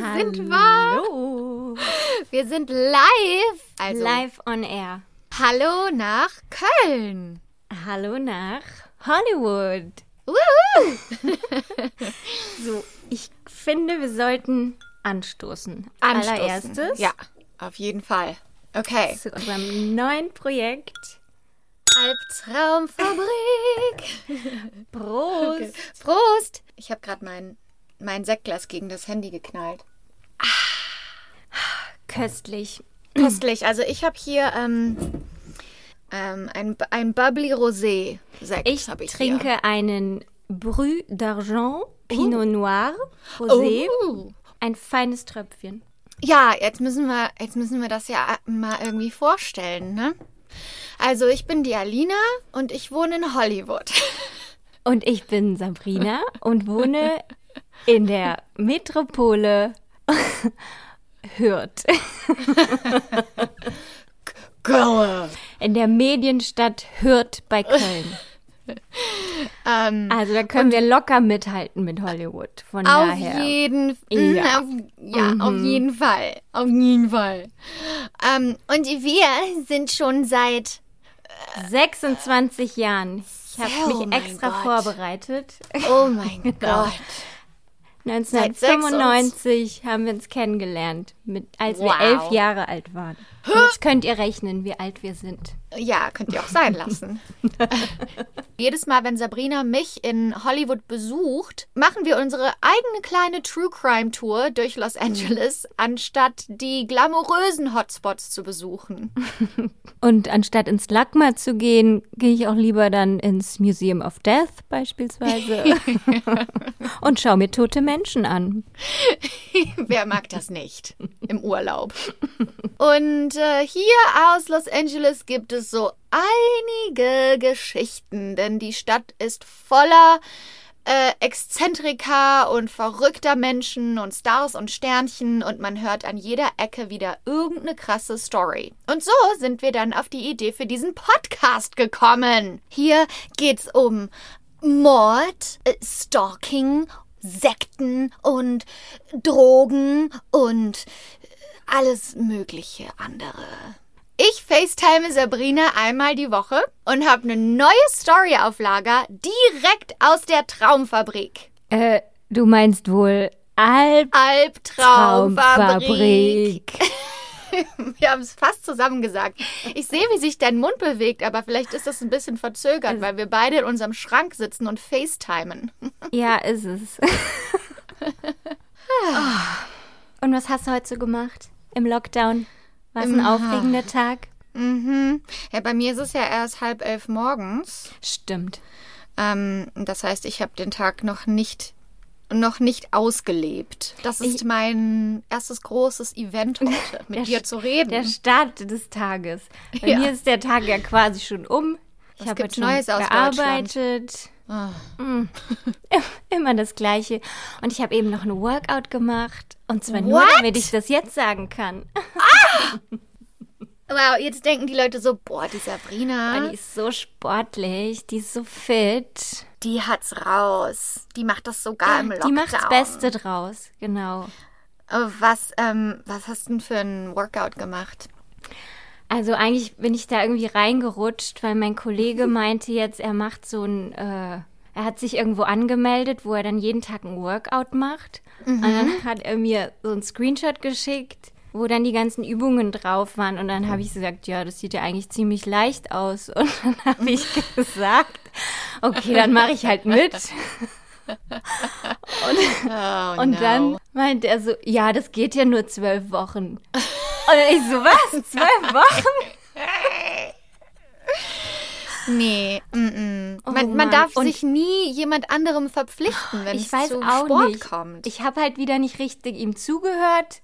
sind wir. Hallo. Wir sind live. Also, Live on air. hallo nach Köln. Hallo nach Hollywood. So, ich finde, wir sollten anstoßen. Anstoßen. Allererstes Ja, auf jeden Fall. Okay. zu unserem neuen Projekt. Albtraumfabrik. Prost. Prost. Ich habe gerade mein, mein Sektglas gegen das Handy geknallt. Köstlich. Köstlich. Also ich habe hier ähm, ähm, ein, ein Bubbly Rosé Sekt. Ich hab ich trinke Hier. einen Brut d'Argent Pinot Noir Rosé. Oh. Ein feines Tröpfchen. Ja, jetzt müssen wir, jetzt müssen wir das ja mal irgendwie vorstellen, ne? Also ich bin die Alina und ich wohne in Hollywood. Und ich bin Sabrina und wohne in der Metropole Hürth. Girl. In der Medienstadt Hürth bei Köln. Ähm, Also da können wir locker mithalten mit Hollywood. Von auf daher. jeden Ja. auf, ja auf jeden Fall. Auf jeden Fall. Ähm, und wir sind schon seit 26 Jahren. Ich habe Oh mich extra Gott. vorbereitet. Oh mein Gott. 1995 haben wir uns kennengelernt, mit, als wir Wow. elf Jahre alt waren. Und Jetzt könnt ihr rechnen, wie alt wir sind. Ja, könnt ihr auch sein lassen. Jedes Mal, wenn Sabrina mich in Hollywood besucht, machen wir unsere eigene kleine True Crime Tour durch Los Angeles, anstatt die glamourösen Hotspots zu besuchen. Und anstatt ins LACMA zu gehen, gehe ich auch lieber dann ins Museum of Death beispielsweise und schaue mir tote Menschen an. Wer mag das nicht im Urlaub? Und äh, hier aus Los Angeles gibt es so einige Geschichten, denn die Stadt ist voller äh, Exzentrika und verrückter Menschen und Stars und Sternchen und man hört an jeder Ecke wieder irgendeine krasse Story. Und so sind wir dann auf die Idee für diesen Podcast gekommen. Hier geht's um Mord, äh, Stalking, Sekten und Drogen und alles mögliche andere. Ich FaceTime Sabrina einmal die Woche und habe eine neue Story auf Lager direkt aus der Traumfabrik. Äh, du meinst wohl Alp Albtraumfabrik. Wir haben es fast zusammen gesagt. Ich sehe, wie sich dein Mund bewegt, aber vielleicht ist das ein bisschen verzögert, weil wir beide in unserem Schrank sitzen und FaceTimen. Ja, ist es. Und was hast du heute so gemacht im Lockdown? War es ein aufregender Tag? Mhm. Ja, bei mir ist es ja erst halb elf morgens. Stimmt. Ähm, das heißt, ich habe den Tag noch nicht noch nicht ausgelebt. Das ist Ich- mein erstes großes Event heute, mit dir zu reden. Der Start des Tages. Bei Ja. mir ist der Tag ja quasi schon um. Ich habe schon Neues aus gearbeitet. Ah. Mm. Immer das Gleiche. Und ich habe eben noch ein Workout gemacht. Und zwar nur, What? damit ich das jetzt sagen kann. Wow, jetzt denken die Leute so, boah, die Sabrina, die ist so sportlich, die ist so fit. die hat's raus. Die macht das sogar im Lockdown. Die macht das Beste draus, genau. Äh, Was, ähm, was hast du denn für ein Workout gemacht? Also eigentlich bin ich da irgendwie reingerutscht, weil mein Kollege meinte jetzt, er macht so ein, äh, er hat sich irgendwo angemeldet, wo er dann jeden Tag ein Workout macht. Und dann hat er mir so einen Screenshot geschickt, wo dann die ganzen Übungen drauf waren. Und dann habe ich gesagt, ja, das sieht ja eigentlich ziemlich leicht aus. Und dann habe ich gesagt, okay, dann mache ich halt mit. Oh, Und dann meint er so, ja, das geht ja nur zwölf Wochen. Und ich so, was? Zwölf Wochen? Nee, mm -mm. Oh man, darf Und- sich nie jemand anderem verpflichten, wenn Ich es weiß zu auch Sport nicht. kommt. Ich habe halt wieder nicht richtig ihm zugehört,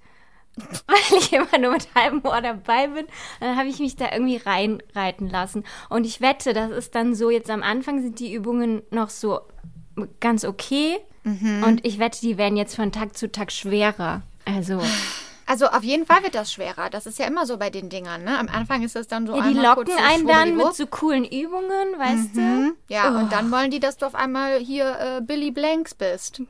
weil ich immer nur mit halbem Ohr dabei bin. Dann habe ich mich da irgendwie reinreiten lassen. Und ich wette, das ist dann so, jetzt am Anfang sind die Übungen noch so ganz okay. Mhm. Und ich wette, die werden jetzt von Tag zu Tag schwerer. Also, Also auf jeden Fall wird das schwerer. Das ist ja immer so bei den Dingern. Ne? Am Anfang ist es dann so ja, die locken so einen dann mit so coolen Übungen, weißt du? Mhm. Ja, Oh. und dann wollen die, dass du auf einmal hier äh, Billy Blanks bist.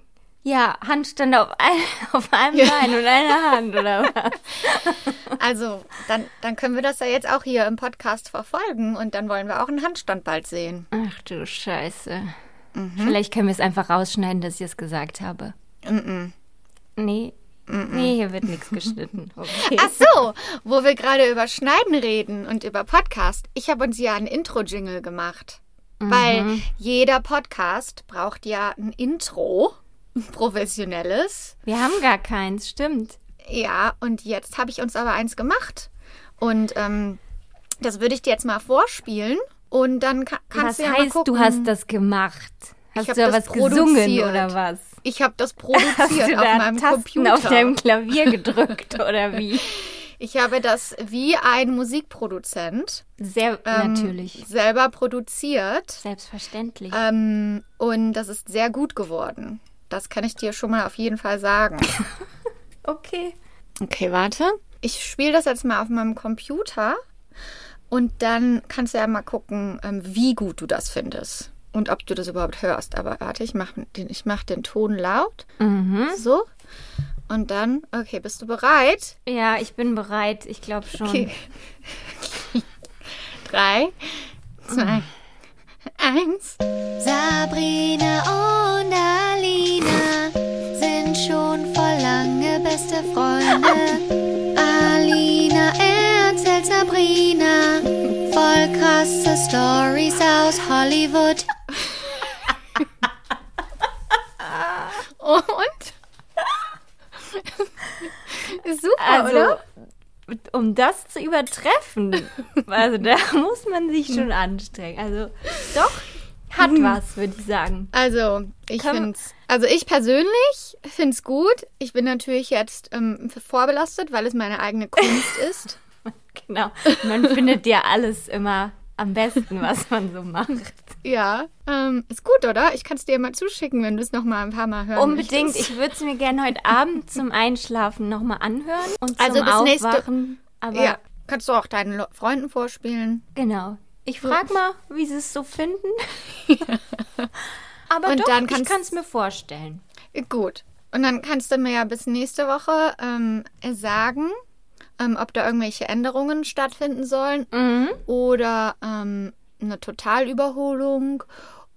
Ja, Handstand auf, ein, auf einem Ja. Bein und einer Hand, oder was? Also, dann, dann können wir das ja jetzt auch hier im Podcast verfolgen und dann wollen wir auch einen Handstand bald sehen. Ach du Scheiße. Mhm. Vielleicht können wir es einfach rausschneiden, dass ich es gesagt habe. Nee. Nee, hier wird nichts geschnitten. Okay. Ach so, wo wir gerade über Schneiden reden und über Podcast. Ich habe uns ja ein Intro-Jingle gemacht. Weil jeder Podcast braucht ja ein Intro, professionelles. Wir haben gar keins, stimmt. Ja, und jetzt habe ich uns aber eins gemacht. Und ähm, das würde ich dir jetzt mal vorspielen. Und dann ka kannst Was du ja mal heißt, gucken. du hast das gemacht? Hast du da das was gesungen produziert. oder was? Ich habe das Hast produziert du auf da meinem Tasten Computer. auf deinem Klavier gedrückt oder wie? ich habe das wie ein Musikproduzent Sehr ähm, natürlich. selber produziert. Selbstverständlich. Ähm, und das ist sehr gut geworden. Das kann ich dir schon mal auf jeden Fall sagen. Okay. Okay, warte. Ich spiele das jetzt mal auf meinem Computer und dann kannst du ja mal gucken, ähm, wie gut du das findest und ob du das überhaupt hörst. Aber warte, ich mache den, ich mach den Ton laut. Mhm. So. Und dann, okay, bist du bereit? Ja, ich bin bereit. Ich glaube schon. Okay. Drei, zwei, eins. Sabrina und Alina sind schon vor lange beste Freunde. Alina erzählt Sabrina voll krasse Stories aus Hollywood. Und? Super, Also, oder? Um das zu übertreffen, also da muss man sich schon anstrengen. Also, doch, hat was, würde ich sagen. Also, ich finde also ich persönlich finde es gut. Ich bin natürlich jetzt ähm, vorbelastet, weil es meine eigene Kunst ist. Genau. Man findet ja alles immer am besten, was man so macht. Ja, ähm, ist gut, oder? Ich kann es dir mal zuschicken, wenn du es noch mal ein paar Mal hören Unbedingt. möchtest. Ich würde es mir gerne heute Abend zum Einschlafen nochmal anhören und zum Also bis nächste- Aufwachen. Aber Ja, kannst du auch deinen Lo- Freunden vorspielen. genau. Ich frage mal, wie sie es so finden. Aber Und doch, dann ich kannst- kann es mir vorstellen. Gut. Und dann kannst du mir ja bis nächste Woche ähm, sagen, ähm, ob da irgendwelche Änderungen stattfinden sollen Mhm. oder ähm, eine Totalüberholung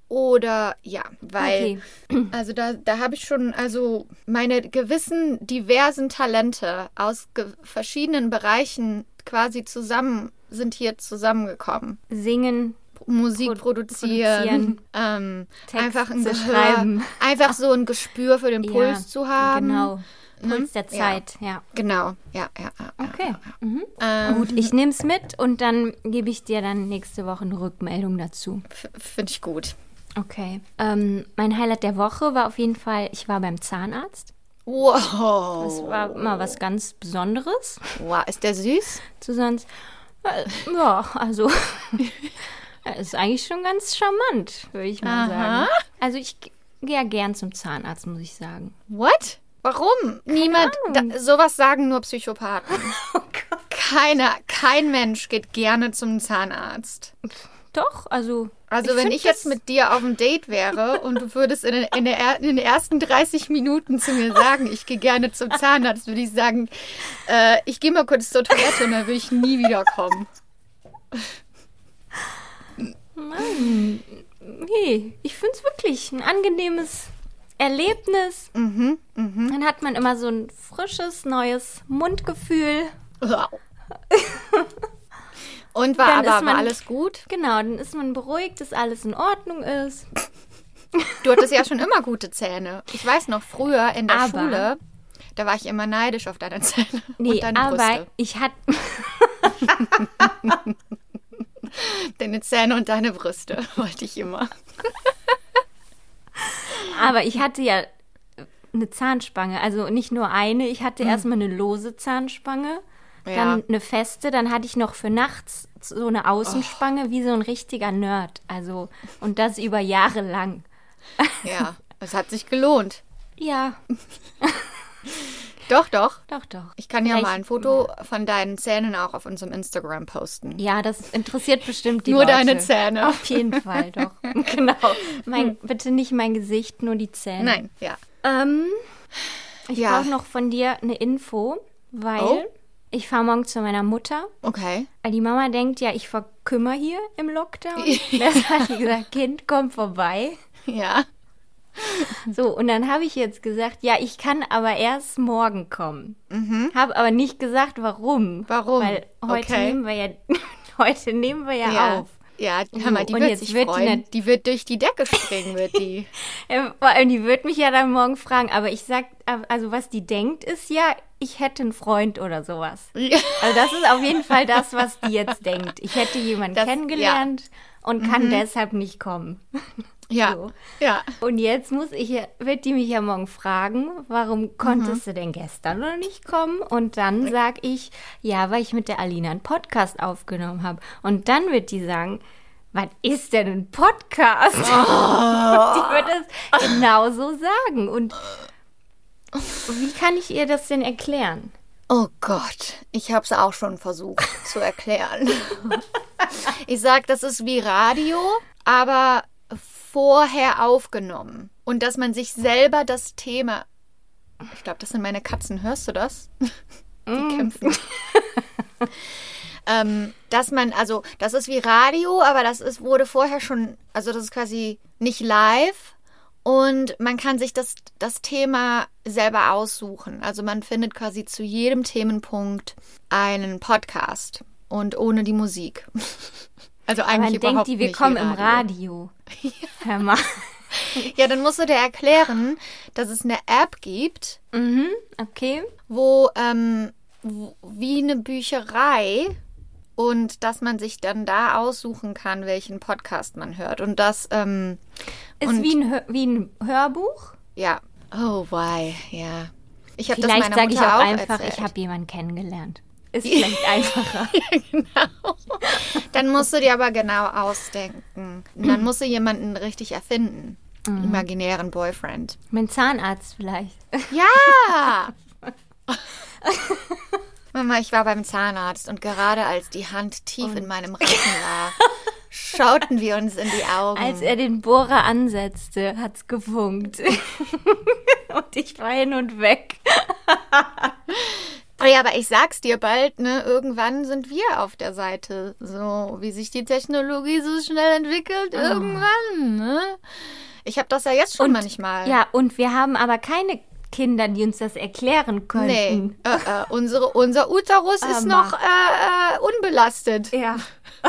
oder ja, weil also da, da habe ich schon also meine gewissen diversen Talente aus verschiedenen Bereichen quasi zusammen sind hier zusammengekommen. Singen, Musik Pro- produzieren, ähm, Texte einfach ein Gehör, schreiben. einfach so ein Gespür für den Puls ja, zu haben. Genau. Puls der Ja. Zeit, ja. Genau, ja, ja, ja. ja. Okay. Mhm. Ähm, Gut, ich nehme es mit und dann gebe ich dir dann nächste Woche eine Rückmeldung dazu. Finde ich gut. Okay. Ähm, mein Highlight der Woche war auf jeden Fall, ich war beim Zahnarzt. Wow. Das war mal was ganz Besonderes. wow. Ist der süß? Zu sonst. Äh, ja, also. er ist eigentlich schon ganz charmant, würde ich mal Aha. sagen. Also ich gehe ja gern zum Zahnarzt, muss ich sagen. What? Warum? Niemand, da, sowas sagen nur Psychopathen. Oh Keiner, kein Mensch geht gerne zum Zahnarzt. Doch, also. Also wenn find ich jetzt mit dir auf dem Date wäre und du würdest in, den- in, der, er- in den ersten 30 Minuten zu mir sagen, ich gehe gerne zum Zahnarzt, würde ich sagen, äh, ich gehe mal kurz zur Toilette und dann würde ich nie wiederkommen. Nee, ich finde es wirklich ein angenehmes Erlebnis. Mhm, mhm. Dann hat man immer so ein frisches, neues Mundgefühl. Und war Dann aber ist war man- alles gut? Genau, dann ist man beruhigt, dass alles in Ordnung ist. Du hattest ja schon immer gute Zähne. Ich weiß noch, früher in der Aber- Schule, da war ich immer neidisch auf deine Zähne Nee, und deine aber Brüste. ich hatte. Deine Zähne und deine Brüste wollte ich immer. Aber ich hatte ja eine Zahnspange, also nicht nur eine. Ich hatte erstmal eine lose Zahnspange, Ja. dann eine feste, dann hatte ich noch für nachts so eine Außenspange wie so ein richtiger Nerd. Also und das über Jahre lang. Ja, es hat sich gelohnt. Ja. Doch, doch. Doch, doch. Ich kann ja Vielleicht- mal ein Foto von deinen Zähnen auch auf unserem Instagram posten. Ja, das interessiert bestimmt die Nur Leute. deine Zähne. Auf jeden Fall, doch. genau. Mein, bitte nicht mein Gesicht, nur die Zähne. Nein, ja. Ähm, ich Ja. brauche noch von dir eine Info, weil Oh. ich fahre morgen zu meiner Mutter. Okay. Weil Die Mama denkt ja, ich verkümmer hier im Lockdown. Deshalb hat die gesagt, Kind, komm vorbei. Ja. So, und dann habe ich jetzt gesagt, ja, ich kann aber erst morgen kommen. Habe aber nicht gesagt, warum. Mhm. Warum? Weil heute Okay. nehmen wir ja, heute nehmen wir ja, Ja. auf. Ja, hör mal, die und wird jetzt sich wird die freuen. nat- Die wird durch die Decke springen, wird die. Ja, Vor allem, die wird mich ja dann morgen fragen, aber ich sag, also was die denkt, ist ja, ich hätte einen Freund oder sowas. Also das ist auf jeden Fall das, was die jetzt denkt. Ich hätte jemanden Das- kennengelernt und kann deshalb nicht kommen. Ja. So. Ja. Und jetzt muss ich, wird die mich ja morgen fragen, warum konntest Mhm. du denn gestern noch nicht kommen? Und dann sag ich, ja, weil ich mit der Alina einen Podcast aufgenommen habe. Und dann wird die sagen, was ist denn ein Podcast? Oh. die wird es genauso sagen. Und wie kann ich ihr das denn erklären? Oh Gott, ich habe es auch schon versucht zu erklären. ich sag, das ist wie Radio, aber vorher aufgenommen. Und dass man sich selber das Thema. Ich glaube, das sind meine Katzen. Hörst du das? Die kämpfen. ähm, dass man, also, das ist wie Radio, aber das ist, wurde vorher schon, also das ist quasi nicht live. Und man kann sich das, das Thema selber aussuchen. Also man findet quasi zu jedem Themenpunkt einen Podcast und ohne die Musik. Also Man eigentlich denkt überhaupt die, wir kommen im Radio. Hör mal. Ja, dann musst du dir erklären, dass es eine App gibt, Mhm, okay. wo ähm, wo- wie eine Bücherei und dass man sich dann da aussuchen kann, welchen Podcast man hört. Und das, ähm, Ist Und- wie ein, Hör- wie ein Hörbuch. ja. Oh, why, ja. Ich habe das Vielleicht meiner sage ich Mutter auch auch einfach, erzählt. ich habe jemanden kennengelernt. Ist vielleicht einfacher. genau. Dann musst du dir aber genau ausdenken. Und dann musst du jemanden richtig erfinden. Mhm. Imaginären Boyfriend. mein Zahnarzt vielleicht. Ja! Mama, ich war beim Zahnarzt und gerade als die Hand tief in meinem Rücken war, schauten wir uns in die Augen. Als er den Bohrer ansetzte, hat's gefunkt. und ich war hin und weg. Oh ja, aber ich sag's dir bald, ne? Irgendwann sind wir auf der Seite. So, wie sich die Technologie so schnell entwickelt. Irgendwann, ne? Ich habe das ja jetzt schon manchmal. Ja, und wir haben aber keine Kinder, die uns das erklären Nee, könnten. äh, äh, unsere, unser Uterus ist noch äh, äh, unbelastet. Ja.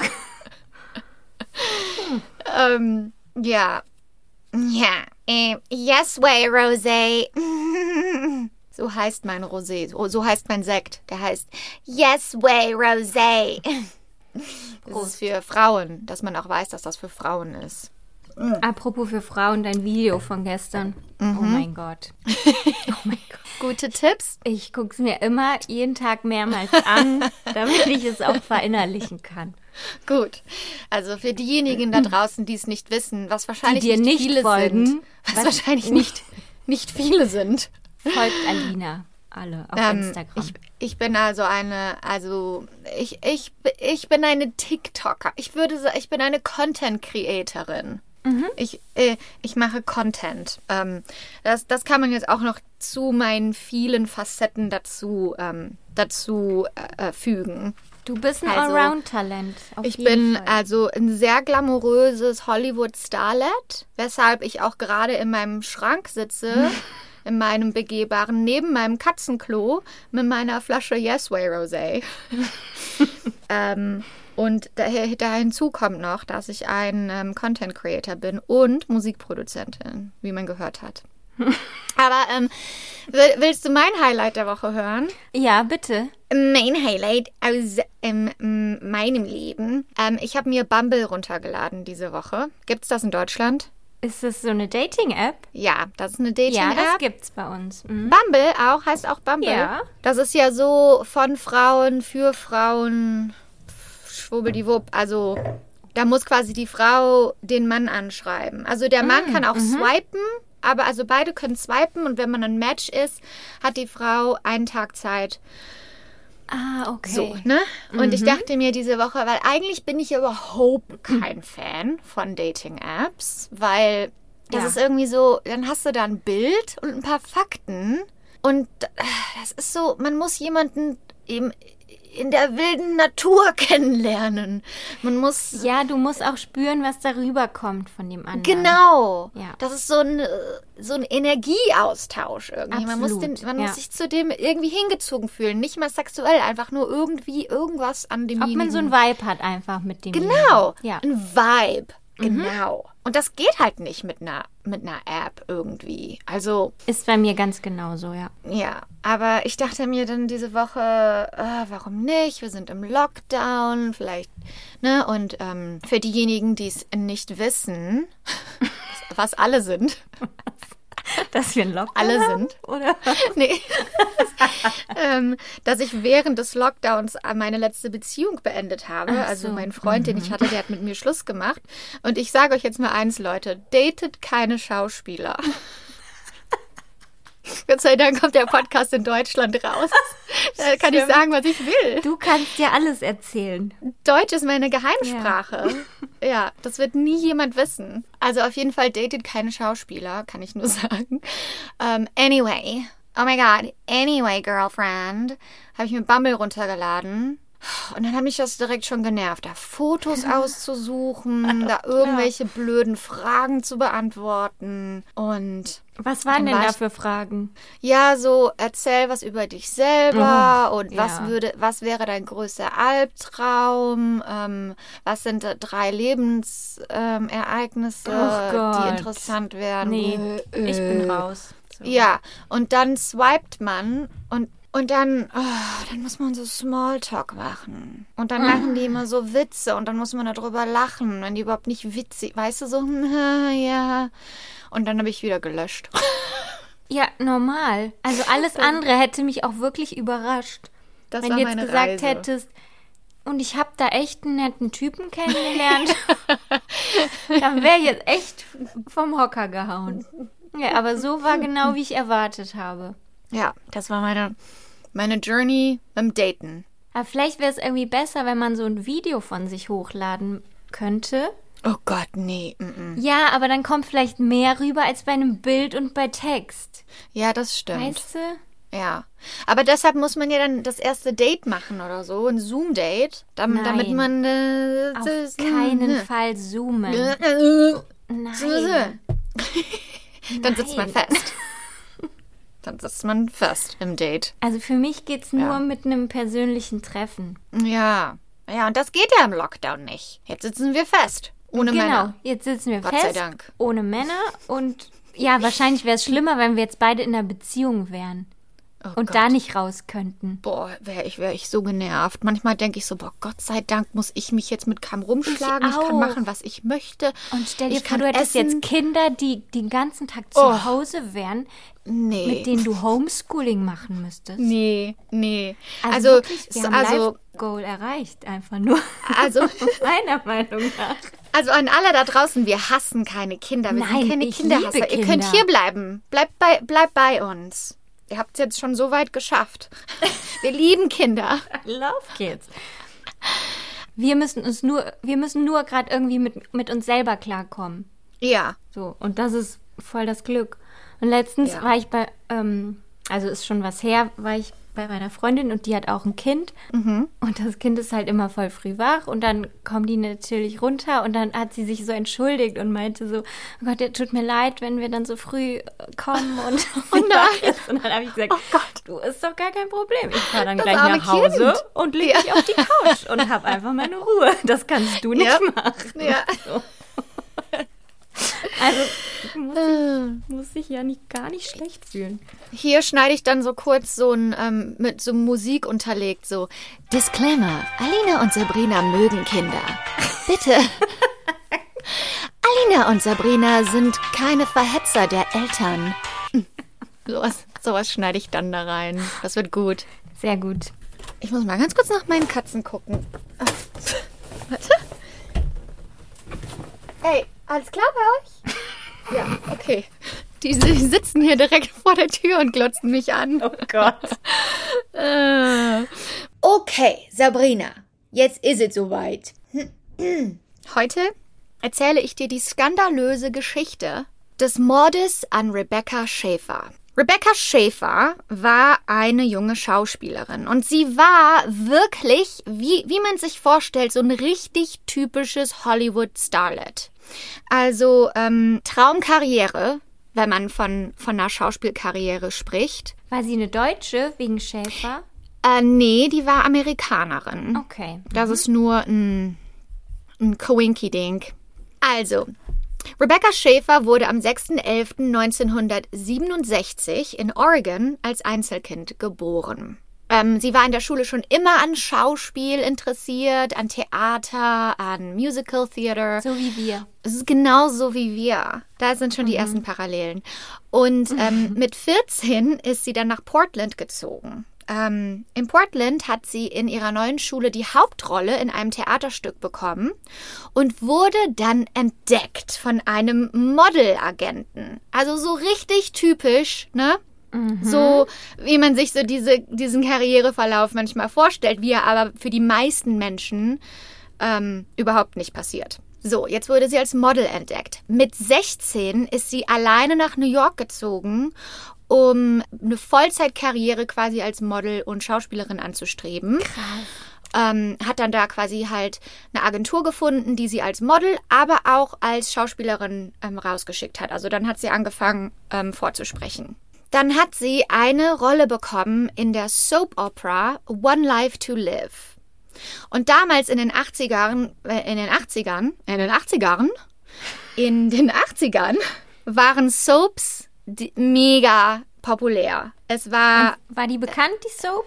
Ähm, ja. Ja. Äh, yes way, Rosé. so heißt mein Rosé. So, so heißt mein Sekt. Der heißt Yes way, Rosé. Das ist für Frauen, dass man auch weiß, dass das für Frauen ist. Apropos für Frauen, dein Video von gestern. Oh mein Gott. Oh mein Gott. Gute Tipps? Ich gucke es mir immer jeden Tag mehrmals an, damit ich es auch verinnerlichen kann. Gut. Also für diejenigen da draußen, die es nicht wissen, was wahrscheinlich dir nicht viele folgen, sind. Was, was- wahrscheinlich nicht, nicht viele sind. Folgt Alina alle auf Ähm, Instagram. ich, ich bin also eine, also ich, ich, ich bin eine TikToker. Ich würde sagen, ich bin eine Content Creatorin. Ich, äh, ich mache Content. Ähm, das, das kann man jetzt auch noch zu meinen vielen Facetten dazu, ähm, dazu äh, äh, fügen. du bist ein also, Allround-Talent. Ich bin Fall. also ein sehr glamouröses Hollywood-Starlet, weshalb ich auch gerade in meinem Schrank sitze, in meinem begehbaren, neben meinem Katzenklo mit meiner Flasche Yes Way Rosé. ähm, und da, da hinzu kommt noch, dass ich ein ähm, Content Creator bin und Musikproduzentin, wie man gehört hat. Aber ähm, will- willst du mein Highlight der Woche hören? Ja, bitte. Mein Highlight aus ähm, meinem Leben. Ähm, ich habe mir Bumble runtergeladen diese Woche. Gibt's das in Deutschland? Ist das so eine Dating-App? Ja, das ist eine Ja, das Dating-App. gibt's bei uns. Mhm. Bumble auch, heißt auch Bumble. Ja. Das ist ja so von Frauen, für Frauen, schwubbeldiwupp. Also da muss quasi die Frau den Mann anschreiben. Also der Mann kann auch swipen aber also beide können swipen und wenn man ein Match ist, hat die Frau einen Tag Zeit. Ah, okay. So, ne? Und ich dachte mir diese Woche, weil eigentlich bin ich ja überhaupt kein Fan von Dating-Apps, weil das Ja. ist irgendwie so, dann hast du da ein Bild und ein paar Fakten und äh, das ist so, man muss jemanden eben in der wilden Natur kennenlernen. Man muss Ja, du musst auch spüren, was darüber kommt von dem anderen. Genau. Ja. Das ist so ein, äh, so ein Energieaustausch irgendwie. Man, muss, den, Absolut, man ja. muss sich zu dem irgendwie hingezogen fühlen. Nicht mal sexuell, einfach nur irgendwie irgendwas an dem Ob man so ein Vibe hat einfach mit dem. Genau. Ja. Ein Vibe. Genau. Und das geht halt nicht mit einer, mit einer App irgendwie. Also, Ist bei mir ganz genauso, ja. ja. Aber ich dachte mir dann diese Woche, äh, warum nicht? Wir sind im Lockdown, vielleicht, ne? Und ähm, für diejenigen, die es nicht wissen, was alle sind, Dass wir ein Lockdown Alle haben, sind. Oder? nee, ähm, dass ich während des Lockdowns meine letzte Beziehung beendet habe. Also so. mein Freund, den ich hatte, der hat mit mir Schluss gemacht. Und ich sage euch jetzt mal eins, Leute, datet keine Schauspieler. Gott sei Dank kommt der Podcast in Deutschland raus. Da kann ich sagen, was ich will. Du kannst dir alles erzählen. Deutsch ist meine Geheimsprache. Ja. das wird nie jemand wissen. Also auf jeden Fall datet keine Schauspieler, kann ich nur sagen. Ähm, anyway, oh my god, anyway, Girlfriend, habe ich mir Bumble runtergeladen. Und dann hat mich das direkt schon genervt, da Fotos auszusuchen, da irgendwelche blöden Fragen zu beantworten. Und Was waren denn war da für Fragen? ja, so erzähl was über dich selber und was ja. würde, was wäre dein größter Albtraum? Ähm, was sind drei Lebensereignisse, ähm, Gott. die interessant wären? Nee, Äh, ich bin äh. raus. So. Ja, und dann swiped man und und dann, oh, dann muss man so Smalltalk machen. Und dann machen die immer so Witze und dann muss man darüber lachen, wenn die überhaupt nicht witzig, weißt du, so, hm, ja. Und dann habe ich wieder gelöscht. Ja, normal. Also alles andere hätte mich auch wirklich überrascht. Das Wenn du jetzt gesagt Reise. hättest, und ich habe da echt einen netten Typen kennengelernt, dann wäre ich jetzt echt vom Hocker gehauen. Ja, aber so war genau, wie ich erwartet habe. Ja, das war meine, meine Journey beim Daten. Aber vielleicht wäre es irgendwie besser, wenn man so ein Video von sich hochladen könnte. Oh Gott, nee. Mm -mm. Ja, aber dann kommt vielleicht mehr rüber als bei einem Bild und bei Text. Ja, das stimmt. Weißt du? Ja. Aber deshalb muss man ja dann das erste Date machen oder so, ein Zoom-Date, dam- Nein. damit man. Äh, Auf das- keinen ne. Fall zoomen. Äh, Nein. Dann sitzt man fest. Dann sitzt man fest im Date. Also für mich geht's nur Ja. mit einem persönlichen Treffen. Ja. Ja, und das geht ja im Lockdown nicht. Jetzt sitzen wir fest. Ohne genau. Männer. Jetzt sitzen wir Gott fest. sei Dank. Ohne Männer und ja, wahrscheinlich wäre es schlimmer, wenn wir jetzt beide in einer Beziehung wären Oh und Gott. da nicht raus könnten. Boah, wäre ich, wär ich so genervt. Manchmal denke ich so, boah, Gott sei Dank muss ich mich jetzt mit Kam rumschlagen. Ich, auch. kann machen, was ich möchte. Und stell dir ich vor, du hättest essen. jetzt Kinder, die den ganzen Tag zu Oh. Hause wären, Nee. mit denen du Homeschooling machen müsstest. Nee, nee. Also, Also, wirklich, wir haben also, Life Goal erreicht, einfach nur. also, Meiner Meinung nach. also an alle da draußen, wir hassen keine Kinder. Wir Nein, sind keine ich Kinderhasser. liebe Ihr könnt Kinder. hier bleiben. Bleibt bei, bleibt bei uns. Ihr habt es jetzt schon so weit geschafft. Wir lieben Kinder. Love Kids. Wir müssen uns nur, wir müssen nur gerade irgendwie mit, mit uns selber klarkommen. Ja. So, und das ist voll das Glück. Und letztens Ja. war ich bei, ähm, also ist schon was her, war ich bei meiner Freundin und die hat auch ein Kind. Mhm. Und das Kind ist halt immer voll früh wach und dann kommen die natürlich runter und dann hat sie sich so entschuldigt und meinte so, oh Gott, ja, tut mir leid, wenn wir dann so früh äh, kommen und Oh nein. Und dann habe ich gesagt, Oh Gott. du ist doch gar kein Problem. Ich fahre dann Das gleich nach Hause Kind. und lege mich auf die Couch und habe einfach meine Ruhe. Das kannst du nicht Ja. machen. Ja. Also muss ich, muss ich ja nicht, gar nicht schlecht fühlen. Hier schneide ich dann so kurz so ein, ähm, mit so Musik unterlegt, so Disclaimer, Alina und Sabrina mögen Kinder. Bitte. Alina und Sabrina sind keine Verhetzer der Eltern. Hm. Sowas, sowas schneide ich dann da rein. Das wird gut. Sehr gut. Ich muss mal ganz kurz nach meinen Katzen gucken. Warte. Ey, alles klar bei euch? Ja, okay. Die, die sitzen hier direkt vor der Tür und glotzen mich an. Oh Gott. Äh. Okay, Sabrina, jetzt ist es soweit. Heute erzähle ich dir die skandalöse Geschichte des Mordes an Rebecca Schäfer. Rebecca Schäfer war eine junge Schauspielerin und sie war wirklich, wie, wie man sich vorstellt, so ein richtig typisches Hollywood-Starlet. Also ähm, Traumkarriere, wenn man von, von einer Schauspielkarriere spricht. War sie eine Deutsche wegen Schäfer? Äh, nee, die war Amerikanerin. Okay. Das ist nur ein, ein Coinky-Ding. Also, Rebecca Schäfer wurde am 6.11.1967 in Oregon als Einzelkind geboren. Ähm, sie war in der Schule schon immer an Schauspiel interessiert, an Theater, an Musical Theater. So wie wir. Es ist genauso wie wir. Da sind schon die ersten Parallelen. Und ähm, mit 14 ist sie dann nach Portland gezogen. Ähm, in Portland hat sie in ihrer neuen Schule die Hauptrolle in einem Theaterstück bekommen und wurde dann entdeckt von einem Modelagenten. Also so richtig typisch, ne? So, wie man sich so diese, diesen Karriereverlauf manchmal vorstellt, wie er aber für die meisten Menschen ähm, überhaupt nicht passiert. So, jetzt wurde sie als Model entdeckt. Mit 16 ist sie alleine nach New York gezogen, um eine Vollzeitkarriere quasi als Model und Schauspielerin anzustreben. Ähm, hat dann da quasi halt eine Agentur gefunden, die sie als Model, aber auch als Schauspielerin ähm, rausgeschickt hat. Also dann hat sie angefangen ähm, vorzusprechen. Dann hat sie eine Rolle bekommen in der Soap Opera One Life to Live. Und damals in den 80ern, äh, in den 80ern, in den 80ern, in den 80ern waren Soaps die- mega populär. Es war War die bekannt, die Soap?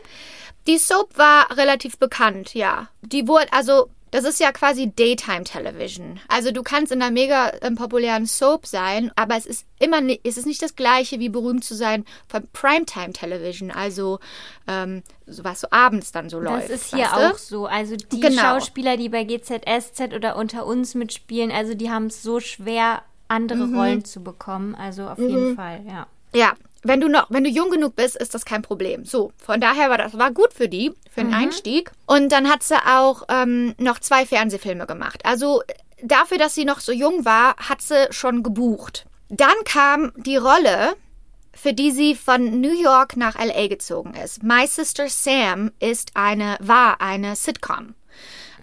die Soap war relativ bekannt, ja. Die wurde, also, das ist ja quasi Daytime Television. Also du kannst in einer mega ähm, populären Soap sein, aber es ist immer es ist nicht das gleiche wie berühmt zu sein von Primetime Television, also ähm, so was so abends dann so läuft. Das ist hier weißt du? auch so. Also die Genau. Schauspieler, die bei GZSZ oder unter uns mitspielen, also die haben es so schwer, andere Mhm. Rollen zu bekommen. Also auf jeden Fall, ja. Ja, wenn du noch, wenn du jung genug bist, ist das kein Problem. So, von daher war das war gut für die, für den Einstieg. Und dann hat sie auch ähm, noch zwei Fernsehfilme gemacht. Also dafür, dass sie noch so jung war, hat sie schon gebucht. Dann kam die Rolle, für die sie von New York nach LA gezogen ist. My Sister Sam ist eine, war eine Sitcom.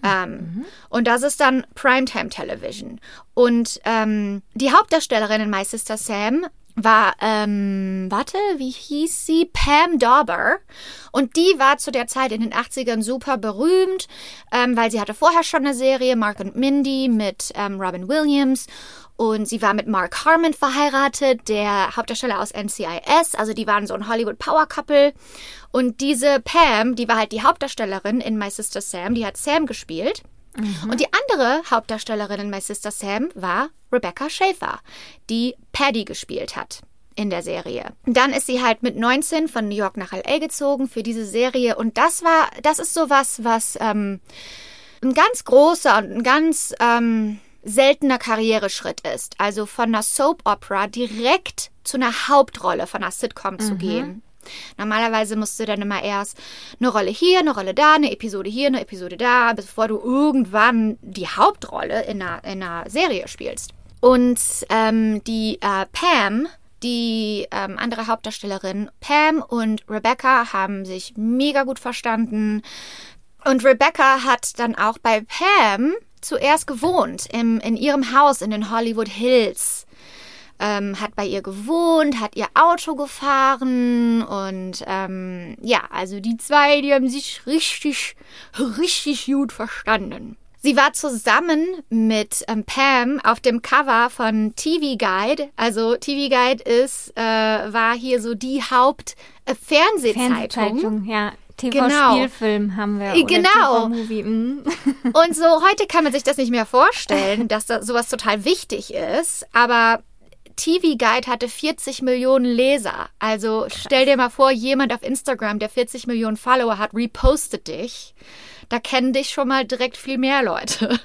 Ähm, Und das ist dann Primetime Television. Und ähm, die Hauptdarstellerin in My Sister Sam war, ähm, warte, wie hieß sie? Pam Dauber. Und die war zu der Zeit in den 80ern super berühmt, ähm, weil sie hatte vorher schon eine Serie, Mark und Mindy, mit ähm, Robin Williams. Und sie war mit Mark Harmon verheiratet, der Hauptdarsteller aus NCIS. Also die waren so ein Hollywood Power Couple. Und diese Pam, die war halt die Hauptdarstellerin in My Sister Sam, die hat Sam gespielt. Und die andere Hauptdarstellerin in My Sister Sam war Rebecca Schaefer, die Paddy gespielt hat in der Serie. Dann ist sie halt mit 19 von New York nach LA gezogen für diese Serie und das war, das ist sowas, was ähm, ein ganz großer und ein ganz ähm, seltener Karriereschritt ist. Also von einer Soap Opera direkt zu einer Hauptrolle von einer Sitcom zu gehen. Normalerweise musst du dann immer erst eine Rolle hier, eine Rolle da, eine Episode hier, eine Episode da, bevor du irgendwann die Hauptrolle in einer, in einer Serie spielst. Und ähm, die äh, Pam, die ähm, andere Hauptdarstellerin, Pam und Rebecca haben sich mega gut verstanden. Und Rebecca hat dann auch bei Pam zuerst gewohnt, im, in ihrem Haus in den Hollywood Hills ähm, hat bei ihr gewohnt, hat ihr Auto gefahren und ähm, ja, also die zwei, die haben sich richtig, richtig gut verstanden. Sie war zusammen mit ähm, Pam auf dem Cover von TV Guide. Also TV Guide ist, äh, war hier so die Haupt-Fernsehzeitung. Fernsehzeitung, ja. Genau. TV-Spielfilm haben wir. Genau. Mm. Und so heute kann man sich das nicht mehr vorstellen, dass da sowas total wichtig ist. Aber TV Guide hatte 40 Millionen Leser. Also stell dir mal vor, jemand auf Instagram, der 40 Millionen Follower hat, repostet dich. Da kennen dich schon mal direkt viel mehr Leute.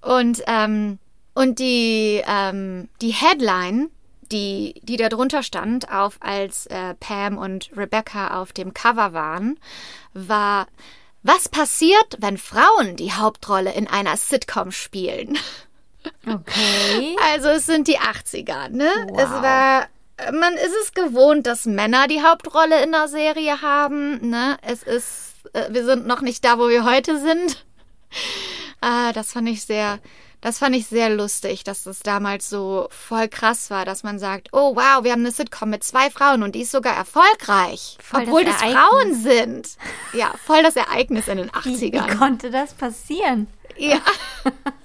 Und, ähm, und die, ähm, die Headline die, die da drunter stand, auf als äh, Pam und Rebecca auf dem Cover waren, war Was passiert, wenn Frauen die Hauptrolle in einer Sitcom spielen? Okay. Also es sind die 80er, ne? Wow. Es war man ist es gewohnt, dass Männer die Hauptrolle in der Serie haben, ne? Es ist äh, wir sind noch nicht da, wo wir heute sind. Ah, das fand ich sehr das fand ich sehr lustig, dass das damals so voll krass war, dass man sagt, oh wow, wir haben eine Sitcom mit zwei Frauen und die ist sogar erfolgreich, Voll das obwohl das, Ereignis. Frauen sind. Ja, voll das Ereignis in den Wie, wie 80ern. konnte das passieren? Ja.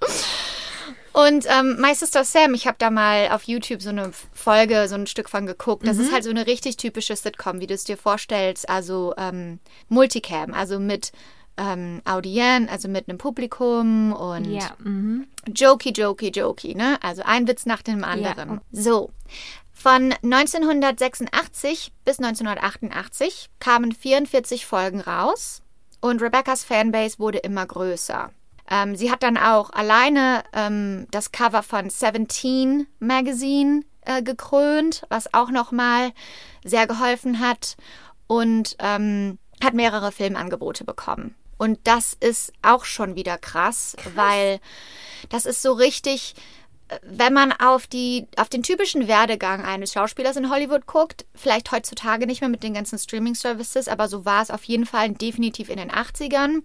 Und ähm, My Sister Sam, ich habe da mal auf YouTube so eine Folge, so ein Stück von geguckt. Das ist halt so eine richtig typische Sitcom, wie du es dir vorstellst. Also ähm, Multicam, also mit ähm, Audience, also mit einem Publikum und Ja. Mhm. jokey, jokey, jokey, ne? Also ein Witz nach dem anderen. So. Von 1986 bis 1988 kamen 44 Folgen raus und Rebeccas Fanbase wurde immer größer. Ähm, sie hat dann auch alleine ähm, das Cover von Seventeen Magazine äh, gekrönt, was auch nochmal sehr geholfen hat und ähm, hat mehrere Filmangebote bekommen. Und das ist auch schon wieder krass, weil das ist so richtig, äh, wenn man auf die, auf den typischen Werdegang eines Schauspielers in Hollywood guckt, vielleicht heutzutage nicht mehr mit den ganzen Streaming-Services, aber so war es auf jeden Fall definitiv in den 80ern.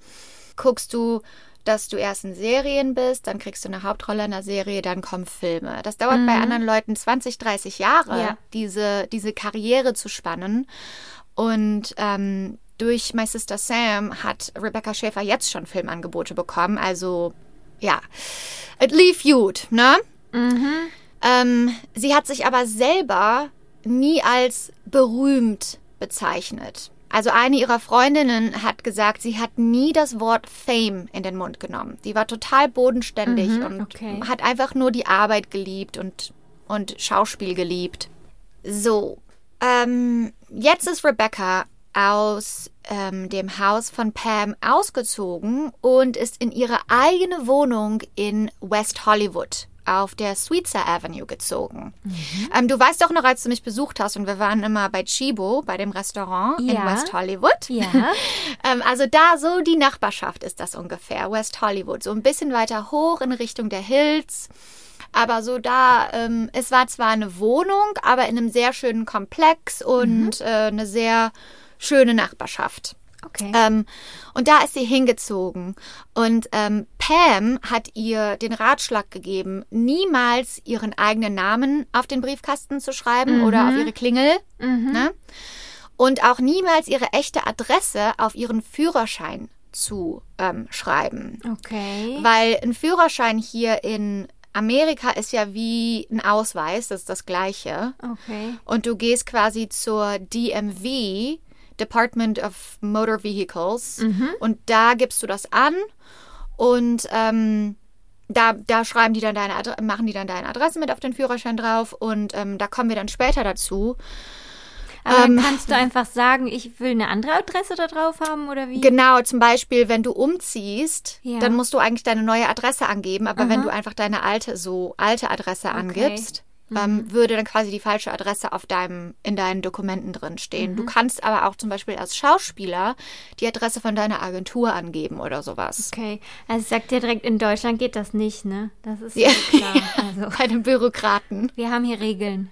Guckst du, dass du erst in Serien bist, dann kriegst du eine Hauptrolle in der Serie, dann kommen Filme. Das dauert bei anderen Leuten 20, 30 Jahre, Ja. diese, diese Karriere zu spannen. Und ähm, durch My Sister Sam hat Rebecca Schäfer jetzt schon Filmangebote bekommen. Also ja, it lief gut, ne? Ähm, sie hat sich aber selber nie als berühmt bezeichnet. Also eine ihrer Freundinnen hat gesagt, sie hat nie das Wort Fame in den Mund genommen. Die war total bodenständig und okay. hat einfach nur die Arbeit geliebt und, und Schauspiel geliebt. So, ähm, jetzt ist Rebecca aus ähm, dem Haus von Pam ausgezogen und ist in ihre eigene Wohnung in West Hollywood auf der Sweetser Avenue gezogen. Ähm, du weißt doch noch, als du mich besucht hast und wir waren immer bei Chibo, bei dem Restaurant in Ja. West Hollywood. Ja. ähm, also da so die Nachbarschaft ist das ungefähr, West Hollywood, so ein bisschen weiter hoch in Richtung der Hills. Aber so da, ähm, es war zwar eine Wohnung, aber in einem sehr schönen Komplex und äh, eine sehr schöne Nachbarschaft. Okay. Ähm, und da ist sie hingezogen. Und ähm, Pam hat ihr den Ratschlag gegeben, niemals ihren eigenen Namen auf den Briefkasten zu schreiben oder auf ihre Klingel. Ne? Und auch niemals ihre echte Adresse auf ihren Führerschein zu ähm, schreiben. okay. Weil ein Führerschein hier in Amerika ist ja wie ein Ausweis, das ist das gleiche. Okay. Und du gehst quasi zur DMV, Department of Motor Vehicles, und da gibst du das an und ähm, da, da schreiben die dann deine Adre machen die dann deine Adresse mit auf den Führerschein drauf und ähm, da kommen wir dann später dazu. Aber Ähm, kannst du einfach sagen, ich will eine andere Adresse da drauf haben oder wie? Genau, zum Beispiel, wenn du umziehst, Ja. dann musst du eigentlich deine neue Adresse angeben, aber wenn du einfach deine alte, so alte Adresse angibst, ähm, würde dann quasi die falsche Adresse auf deinem, in deinen Dokumenten drin stehen. Du kannst aber auch zum Beispiel als Schauspieler die Adresse von deiner Agentur angeben oder sowas. Okay. Also ich sag dir direkt, in Deutschland geht das nicht, ne? Das ist Ja. ja. klar. Also, Bei den Bürokraten. wir haben hier Regeln.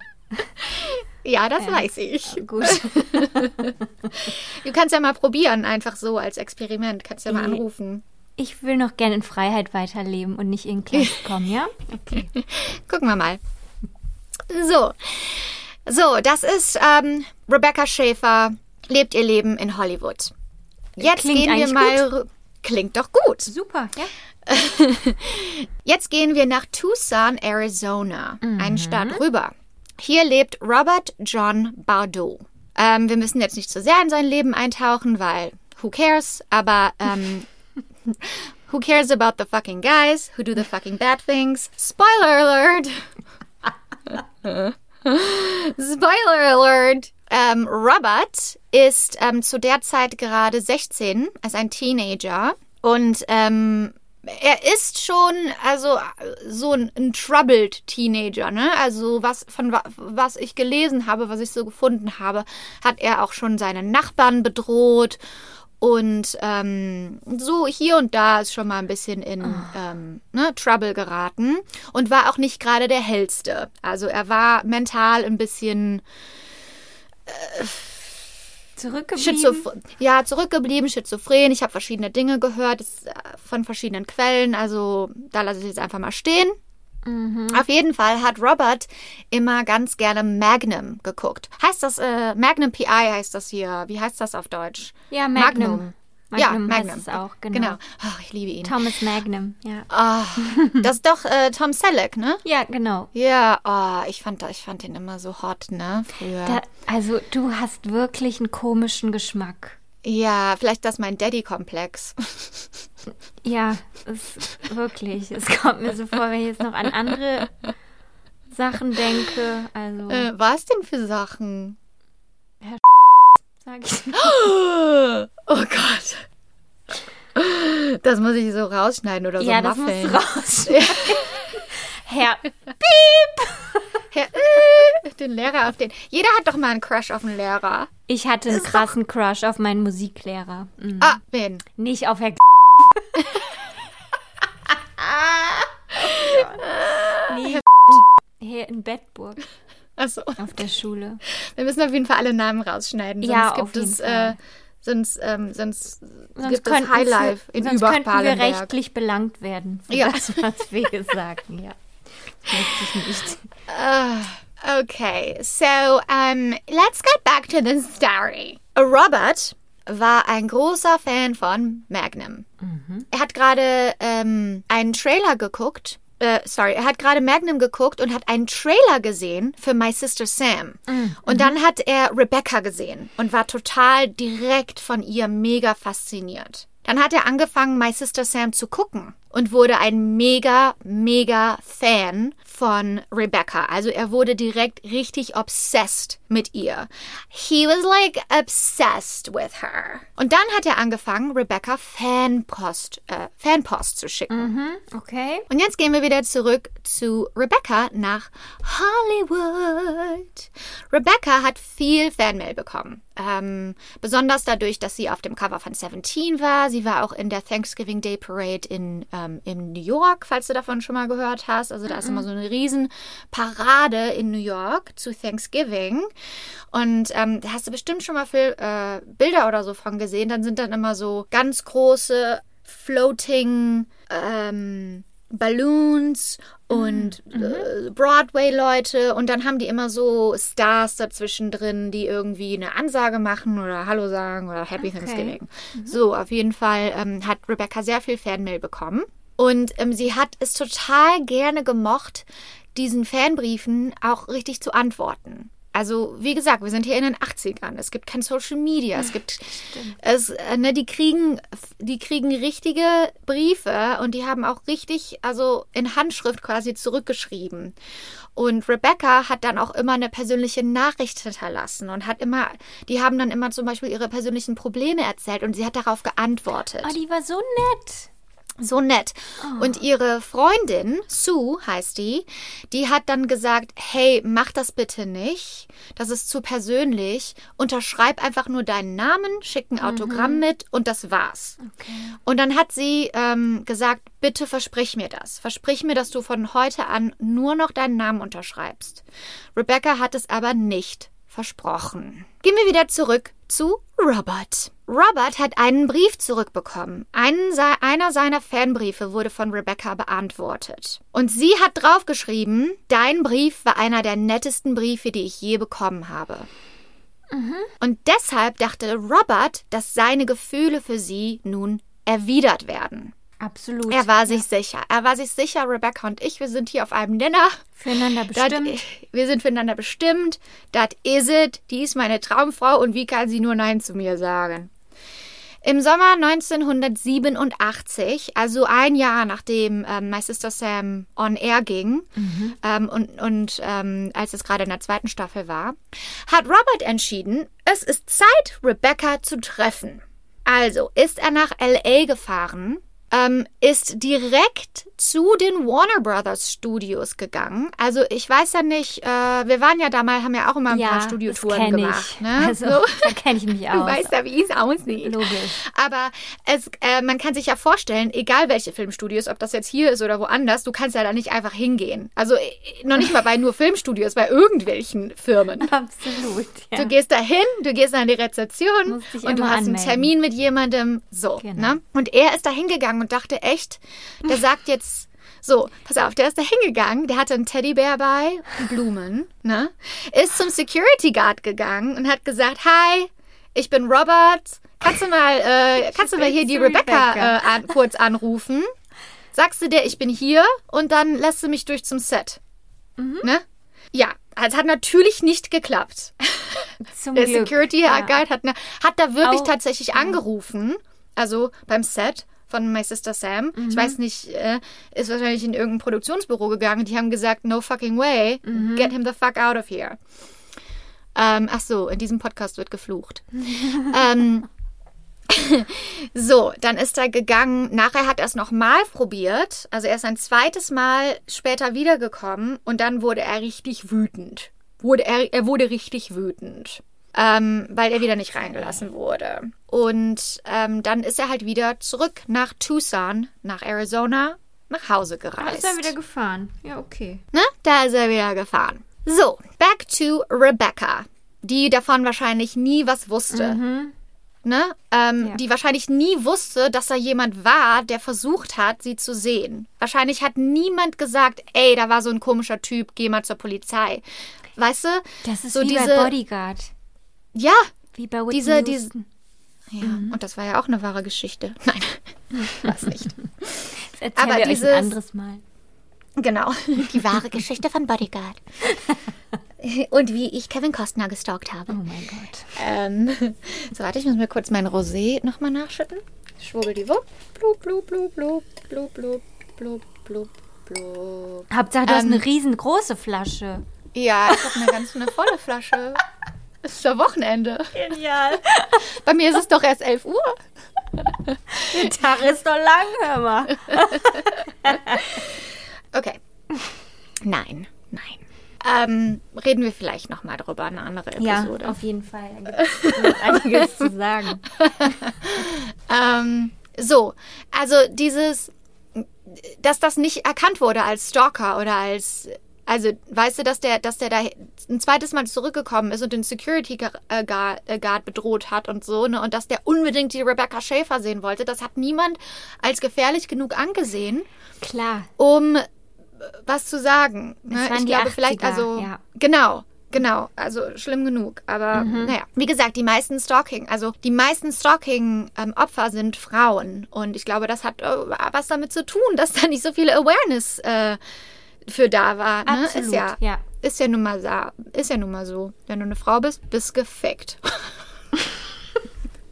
Ja, das weiß ich. Gut. Du kannst ja mal probieren, einfach so als Experiment. Kannst ja mal anrufen. Ich will noch gerne in Freiheit weiterleben und nicht in Knast kommen, ja? Gucken wir mal. So. So, das ist ähm, Rebecca Schäfer, lebt ihr Leben in Hollywood. Jetzt Klingt gehen wir mal. rü- Klingt doch gut. Super, ja. Jetzt gehen wir nach Tucson, Arizona, Mhm. einen Stadt rüber. Hier lebt Robert John Bardot. Ähm, wir müssen jetzt nicht zu sehr in sein Leben eintauchen, weil who cares? Aber ähm, who cares about the fucking guys who do the fucking bad things? Spoiler alert! Spoiler alert! Ähm, Robert ist ähm, zu der Zeit gerade 16, als ein Teenager und ähm, er ist schon, also so ein, ein troubled Teenager, ne? Also was von wa- was ich gelesen habe, was ich so gefunden habe, hat er auch schon seine Nachbarn bedroht und ähm, so hier und da ist schon mal ein bisschen in ähm, ne, Trouble geraten und war auch nicht gerade der hellste. Also er war mental ein bisschen Zurückgeblieben. Schizophren, ja, zurückgeblieben, schizophren. Ich habe verschiedene Dinge gehört das, äh, von verschiedenen Quellen. Also da lasse ich es jetzt einfach mal stehen. Auf jeden Fall hat Robert immer ganz gerne Magnum geguckt. Heißt das, äh, Magnum PI heißt das hier. Wie heißt das auf Deutsch? Ja, Magnum. ja, Magnum Magnum. heißt es auch, genau. Genau. Ach, ich liebe ihn. Thomas Magnum, ja. Ah, das ist doch äh, Tom Selleck, ne? Ja, genau. Ja, oh, ich fand, ich fand ihn immer so hot, ne? Früher. Da, also du hast wirklich einen komischen Geschmack. Ja, vielleicht das mein Daddy-Komplex. Ja, es, wirklich. Es kommt mir so vor, wenn ich jetzt noch an andere Sachen denke. Also, Äh, was denn für Sachen? sag ich. Oh Gott. Das muss ich so rausschneiden oder so ja, das muffeln. du raus. Herr, Herr, äh, den Lehrer auf den. Jeder hat doch mal einen Crush auf einen Lehrer. ich hatte einen krassen Crush auf meinen Musiklehrer. Mhm. Ah, wen? Nicht auf Herr nee, hier in Bedburg Achso. auf der Schule. Wir müssen auf jeden Fall alle Namen rausschneiden. Sonst Ja, gibt es, Fall. Äh, sonst, ähm, sonst, Sonst gibt es Highlife wir- in sonst könnten wir rechtlich belangt werden Ja. das, was wir sagen. Ja. Ah, okay, so um, let's get back to the story. Robert war ein großer Fan von Magnum. Er hat gerade ähm, einen Trailer geguckt. Äh, sorry, er hat gerade Magnum geguckt und hat einen Trailer gesehen für My Sister Sam. Und dann hat er Rebecca gesehen und war total direkt von ihr mega fasziniert. Dann hat er angefangen, My Sister Sam zu gucken und wurde ein mega, mega Fan von Rebecca. Also er wurde direkt richtig obsessed mit ihr. He was like obsessed with her. Und dann hat er angefangen, Rebecca Fanpost, äh, Fanpost zu schicken. Okay. Und jetzt gehen wir wieder zurück zu Rebecca nach Hollywood. Rebecca hat viel Fanmail bekommen. Ähm, besonders dadurch, dass sie auf dem Cover von Seventeen war. Sie war auch in der Thanksgiving Day Parade in, ähm, in New York, falls du davon schon mal gehört hast. Also da ist immer so eine riesen Parade in New York zu Thanksgiving. Und ähm, da hast du bestimmt schon mal viel, äh, Bilder oder so von gesehen. Dann sind dann immer so ganz große floating ähm, Balloons und äh, Broadway-Leute und dann haben die immer so Stars dazwischen drin, die irgendwie eine Ansage machen oder Hallo sagen oder Happy Thanksgiving. So, auf jeden Fall ähm, hat Rebecca sehr viel Fanmail bekommen und ähm, sie hat es total gerne gemocht, diesen Fanbriefen auch richtig zu antworten. Also, wie gesagt, wir sind hier in den 80ern. Es gibt kein Social Media. Es gibt, es, äh, ne, die kriegen, die kriegen richtige Briefe und die haben auch richtig, also in Handschrift quasi zurückgeschrieben. Und Rebecca hat dann auch immer eine persönliche Nachricht hinterlassen und hat immer, die haben dann immer zum Beispiel ihre persönlichen Probleme erzählt und sie hat darauf geantwortet. Oh, die war so nett. So nett. Und ihre Freundin, Sue heißt die, die hat dann gesagt, hey, mach das bitte nicht. Das ist zu persönlich. Unterschreib einfach nur deinen Namen, schick ein Autogramm mit und das war's. Und dann hat sie ähm, gesagt, bitte versprich mir das. Versprich mir, dass du von heute an nur noch deinen Namen unterschreibst. Rebecca hat es aber nicht versprochen. Gehen wir wieder zurück zu Robert. Robert hat einen Brief zurückbekommen. Einen, einer seiner Fanbriefe wurde von Rebecca beantwortet. Und sie hat draufgeschrieben, dein Brief war einer der nettesten Briefe, die ich je bekommen habe. Und deshalb dachte Robert, dass seine Gefühle für sie nun erwidert werden. Absolut. Er war sich sicher. Er war sich sicher, Rebecca und ich, wir sind hier auf einem Nenner. Füreinander Dat- bestimmt. wir sind füreinander bestimmt. Das is it. Die ist meine Traumfrau und wie kann sie nur Nein zu mir sagen? Im Sommer 1987, also ein Jahr nachdem ähm, My Sister Sam on Air ging ähm, und, und ähm, als es gerade in der zweiten Staffel war, hat Robert entschieden, es ist Zeit, Rebecca zu treffen. Also ist er nach LA gefahren ähm, ist direkt zu den Warner Brothers Studios gegangen. Also ich weiß ja nicht, äh, wir waren ja damals, haben ja auch immer ein Ja, paar Studiotouren gemacht. Ne? Also, So. da kenne ich mich Du aus. weißt ja, wie es aussieht. Logisch. Aber es, äh, man kann sich ja vorstellen, egal welche Filmstudios, ob das jetzt hier ist oder woanders, du kannst ja da nicht einfach hingehen. Also äh, noch nicht mal bei nur Filmstudios, bei irgendwelchen Firmen. Absolut. Ja. Du gehst da hin, du gehst an die Rezeption und du hast einen anmelden. Termin mit jemandem. So, Genau. ne? Und er ist da hingegangen und dachte echt, der sagt jetzt, so, pass auf, der ist da hingegangen, der hatte einen Teddybär bei, Blumen, ne? Ist zum Security Guard gegangen und hat gesagt, hi, ich bin Robert, kannst du mal, äh, kannst du mal hier die Rebecca, Rebecca. Äh, an, kurz anrufen? Sagst du dir, ich bin hier und dann lässt du mich durch zum Set. Mhm. Ne? Ja, es hat natürlich nicht geklappt. Zum Der Glück. Security ja. Guard hat, ne, hat da wirklich Au- tatsächlich angerufen, also beim Set von My Sister Sam. Ich Mhm. weiß nicht, äh, ist wahrscheinlich in irgendein Produktionsbüro gegangen. Die haben gesagt, no fucking way, Mhm. get him the fuck out of here. Ähm, ach so, in diesem Podcast wird geflucht. ähm, so, dann ist er gegangen. Nachher hat er es nochmal probiert. Also er ist ein zweites Mal später wiedergekommen und dann wurde er richtig wütend. Wurde er, er wurde richtig wütend. Ähm, weil er wieder nicht reingelassen wurde. Und ähm, dann ist er halt wieder zurück nach Tucson, nach Arizona, nach Hause Ah, gereist. ist er wieder gefahren. Ja, okay. Ne? Da ist er wieder gefahren. So, back to Rebecca, die davon wahrscheinlich nie was wusste. Ne? Ähm, Ja. Die wahrscheinlich nie wusste, dass da jemand war, der versucht hat, sie zu sehen. Wahrscheinlich hat niemand gesagt, ey, da war so ein komischer Typ, geh mal zur Polizei. Weißt du? Das ist so wie diese, Bodyguard. Ja, Wie bei Whitney diese, diese. Ja, und das war ja auch eine wahre Geschichte. Nein, was nicht. Das Aber wir euch dieses- ein anderes Mal. Genau. Die wahre Geschichte von Bodyguard. Und wie ich Kevin Costner gestalkt habe. Oh mein Gott. Ähm, so, warte, ich muss mir kurz mein Rosé nochmal nachschütten. Schwubbeldiwupp. Blub, blub, blub, blub, blub, blub, blub, blub, blub. Hauptsache, du hast Ähm, eine riesengroße Flasche. Ja, ich habe eine ganz eine volle Flasche. Es ist ja Wochenende. Genial. Bei mir ist es doch erst 11 Uhr. Der Tag ist doch lang, hör mal. Okay. Nein, nein. Ähm, reden wir vielleicht nochmal drüber, eine andere Ja, Episode. auf jeden Fall. Da gibt es einiges zu sagen. Ähm, so, also dieses, dass das nicht erkannt wurde als Stalker oder als, also weißt du, dass der, dass der da ein zweites Mal zurückgekommen ist und den Security Guard, äh, äh, Guard bedroht hat und so, ne, und dass der unbedingt die Rebecca Schäfer sehen wollte, das hat niemand als gefährlich genug angesehen, Klar. um äh, was zu sagen. Ne? Ich glaube vielleicht, 80er, also ja. genau. Genau, also schlimm genug. Aber Mhm. naja, wie gesagt, die meisten Stalking, also die meisten Stalking-Opfer sind Frauen. Und ich glaube, das hat äh, was damit zu tun, dass da nicht so viel Awareness äh, für da war. Ne? Absolut, Ist ja, ja. ist ja nun mal so. Ist ja nun mal so. Wenn du eine Frau bist, bist gefickt.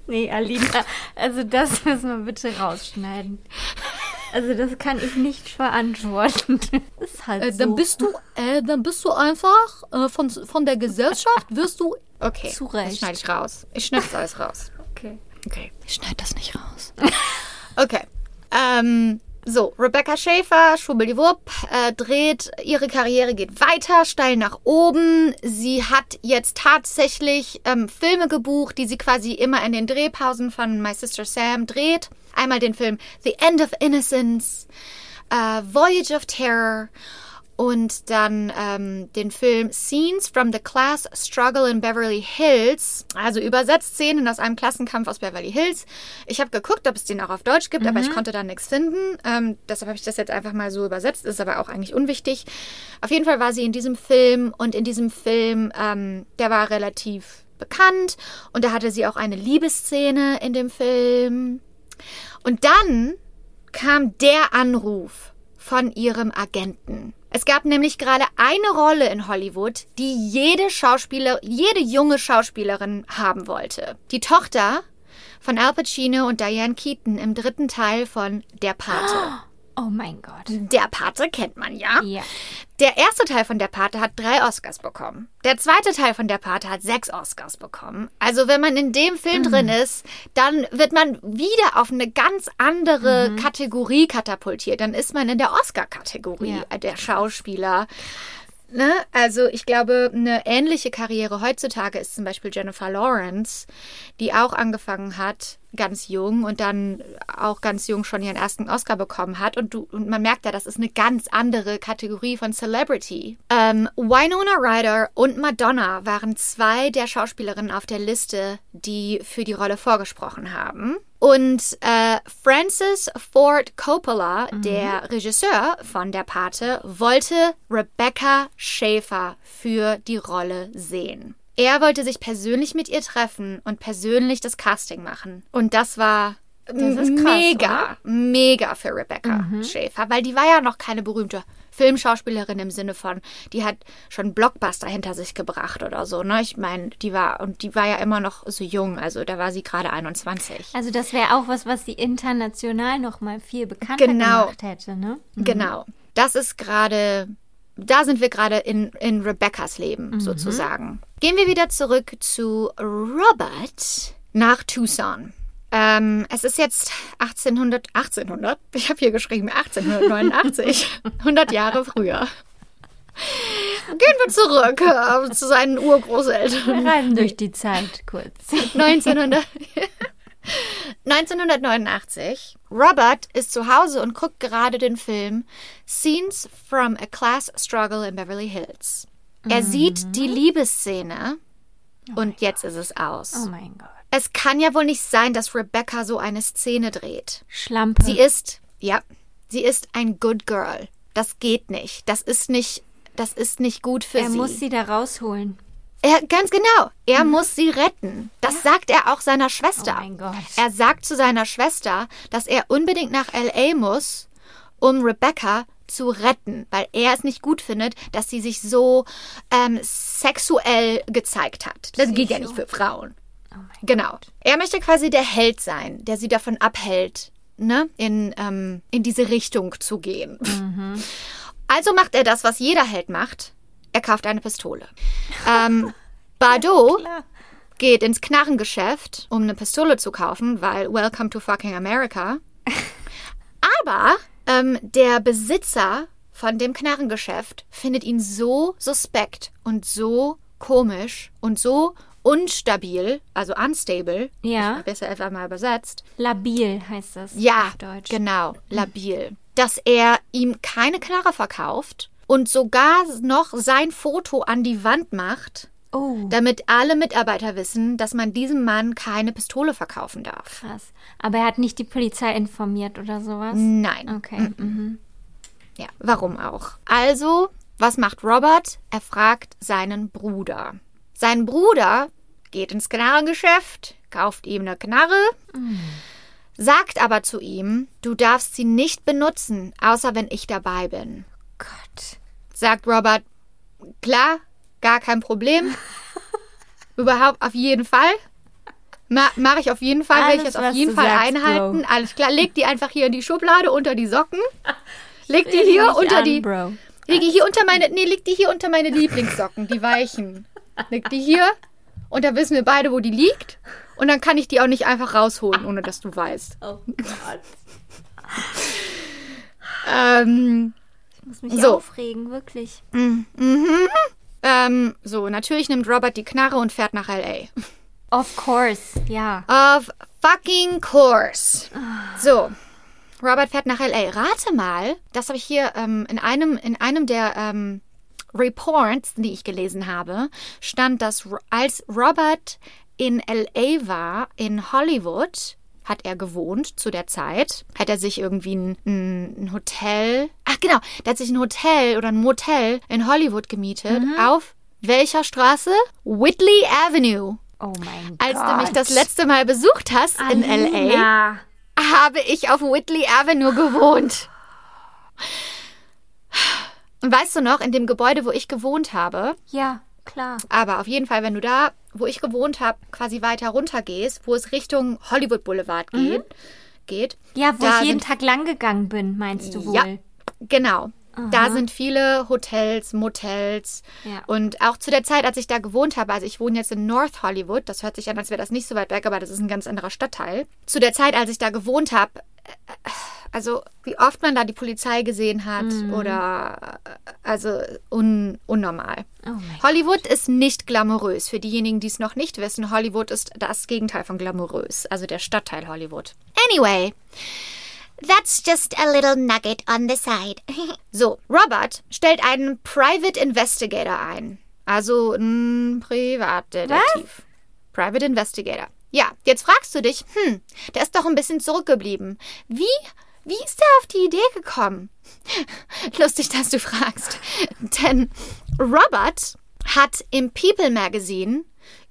Nee, Alina, also das müssen wir bitte rausschneiden. Also das kann ich nicht verantworten. Ist halt Äh, so. dann bist du, äh, dann bist du einfach äh, von, von der Gesellschaft wirst du. Okay, Zu Recht. das schneide ich raus. Ich schneide das alles raus. okay. Okay, ich schneide das nicht raus. okay. Ähm, so, Rebecca Schäfer, Schwubbeldiwupp, äh, dreht, ihre Karriere geht weiter, steil nach oben. Sie hat jetzt tatsächlich ähm, Filme gebucht, die sie quasi immer in den Drehpausen von My Sister Sam dreht. Einmal den Film The End of Innocence, äh, Voyage of Terror und dann ähm, den Film Scenes from the Class Struggle in Beverly Hills, also übersetzt Szenen aus einem Klassenkampf aus Beverly Hills. Ich habe geguckt, ob es den auch auf Deutsch gibt, aber ich konnte da nichts finden. Ähm, deshalb habe ich das jetzt einfach mal so übersetzt, ist aber auch eigentlich unwichtig. Auf jeden Fall war sie in diesem Film und in diesem Film, ähm, der war relativ bekannt und da hatte sie auch eine Liebesszene in dem Film. Und dann kam der Anruf von ihrem Agenten. Es gab nämlich gerade eine Rolle in Hollywood, die jede Schauspieler, jede junge Schauspielerin haben wollte. Die Tochter von Al Pacino und Diane Keaton im dritten Teil von Der Pate. Oh mein Gott. Der Pate kennt man ja. Ja. Der erste Teil von der Pate hat drei Oscars bekommen. Der zweite Teil von der Pate hat sechs Oscars bekommen. Also wenn man in dem Film drin ist, dann wird man wieder auf eine ganz andere Kategorie katapultiert. Dann ist man in der Oscar-Kategorie Ja. der Schauspieler. Ne? Also ich glaube, eine ähnliche Karriere heutzutage ist zum Beispiel Jennifer Lawrence, die auch angefangen hat, ganz jung und dann auch ganz jung schon ihren ersten Oscar bekommen hat. Und, du, und man merkt ja, das ist eine ganz andere Kategorie von Celebrity. Ähm, Winona Ryder und Madonna waren zwei der Schauspielerinnen auf der Liste, die für die Rolle vorgesprochen haben. Und äh, Francis Ford Coppola, der Regisseur von Der Pate, wollte Rebecca Schaefer für die Rolle sehen. Er wollte sich persönlich mit ihr treffen und persönlich das Casting machen. Und das war ist krass, mega, mega für Rebecca Schaefer, weil die war ja noch keine berühmte Filmschauspielerin im Sinne von, die hat schon Blockbuster hinter sich gebracht oder so, ne? Ich meine, die war und die war ja immer noch so jung, also da war sie gerade 21. Also das wäre auch was, was sie international noch mal viel bekannter Genau. gemacht hätte, ne? Genau. Das ist gerade, da sind wir gerade in, in Rebeccas Leben sozusagen. Gehen wir wieder zurück zu Robert nach Tucson. Ähm, es ist jetzt 1800, 1800, ich habe hier geschrieben 1889, 100 Jahre früher. Gehen wir zurück äh, zu seinen Urgroßeltern. Wir reisen durch die Zeit kurz. 1900 1989. Robert ist zu Hause und guckt gerade den Film Scenes from a Class Struggle in Beverly Hills. Er sieht die Liebesszene und jetzt ist es aus. Oh mein Gott. Es kann ja wohl nicht sein, dass Rebecca so eine Szene dreht. Schlampe. Sie ist, ja, sie ist ein Good Girl. Das geht nicht. Das ist nicht, das ist nicht gut für er sie. muss sie da rausholen. Er, ganz genau. Er muss sie retten. Das sagt er auch seiner Schwester. Oh mein Gott. Er sagt zu seiner Schwester, dass er unbedingt nach LA muss, um Rebecca zu retten, weil er es nicht gut findet, dass sie sich so ähm, sexuell gezeigt hat. Das geht ja nicht für Frauen. Oh Genau. Er möchte quasi der Held sein, der sie davon abhält, ne, in, ähm, in diese Richtung zu gehen. Also macht er das, was jeder Held macht. Er kauft eine Pistole. Ähm, Bardot Klar. geht ins Knarrengeschäft, um eine Pistole zu kaufen, weil Welcome to fucking America. Aber ähm, der Besitzer von dem Knarrengeschäft findet ihn so suspekt und so komisch und so unstabil, also unstable, Ja. besser einfach mal übersetzt, Labil heißt das ja, auf Deutsch. genau, labil. Dass er ihm keine Knarre verkauft und sogar noch sein Foto an die Wand macht, Oh, damit alle Mitarbeiter wissen, dass man diesem Mann keine Pistole verkaufen darf. krass. Aber er hat nicht die Polizei informiert oder sowas? Nein. Okay. Mhm. Ja, warum auch? Also, was macht Robert? Er fragt seinen Bruder. Sein Bruder geht ins Knarrengeschäft, kauft ihm eine Knarre, sagt aber zu ihm, du darfst sie nicht benutzen, außer wenn ich dabei bin. Gott. Sagt Robert, klar, gar kein Problem. Überhaupt auf jeden Fall. Ma Mache ich auf jeden Fall, will ich jetzt auf jeden Fall sagst, einhalten. Bro. Alles klar, leg die einfach hier in die Schublade unter die Socken. Leg die hier unter an, die. Bro. Leg die hier unter meine. Nee, leg die hier unter meine Lieblingssocken, die weichen. Leg die hier und da wissen wir beide, wo die liegt. Und dann kann ich die auch nicht einfach rausholen, ohne dass du weißt. Oh Gott. Ähm, muss mich So. aufregen, wirklich. ähm, so, natürlich nimmt Robert die Knarre und fährt nach L.A. Of course, ja. Of fucking course. So. Robert fährt nach L.A. Rate mal, das habe ich hier ähm, in, einem, in einem der ähm, Reports, die ich gelesen habe, stand, dass als Robert in L.A. war, in Hollywood, hat er gewohnt zu der Zeit, hat er sich irgendwie ein, ein, Hotel, ach genau, der hat sich ein Hotel oder ein Motel in Hollywood gemietet. Auf welcher Straße? Whitley Avenue. Oh mein Als Gott. du mich das letzte Mal besucht hast in LA, Alina. habe ich auf Whitley Avenue gewohnt. Und weißt du noch, in dem Gebäude, wo ich gewohnt habe, Ja, klar. aber auf jeden Fall, wenn du da, wo ich gewohnt habe, quasi weiter runter gehst, wo es Richtung Hollywood Boulevard geht, geht. Ja, wo Da ich jeden Tag lang gegangen bin, meinst du wohl? Ja. Genau. Da Aha. sind viele Hotels, Motels. Ja. Und auch zu der Zeit, als ich da gewohnt habe, also ich wohne jetzt in North Hollywood, das hört sich an, als wäre das nicht so weit weg, aber das ist ein ganz anderer Stadtteil. Zu der Zeit, als ich da gewohnt habe, äh, also wie oft man da die Polizei gesehen hat Mhm. oder also un, unnormal. Oh Hollywood ist nicht glamourös. Für diejenigen, die es noch nicht wissen, Hollywood ist das Gegenteil von glamourös, also der Stadtteil Hollywood. Anyway, That's just a little nugget on the side. So, Robert stellt einen Private Investigator ein. Also ein Privatdetektiv. Private Investigator. Ja, jetzt fragst du dich, hm, der ist doch ein bisschen zurückgeblieben. Wie, wie ist er auf die Idee gekommen? Lustig, dass du fragst. Denn Robert hat im People Magazine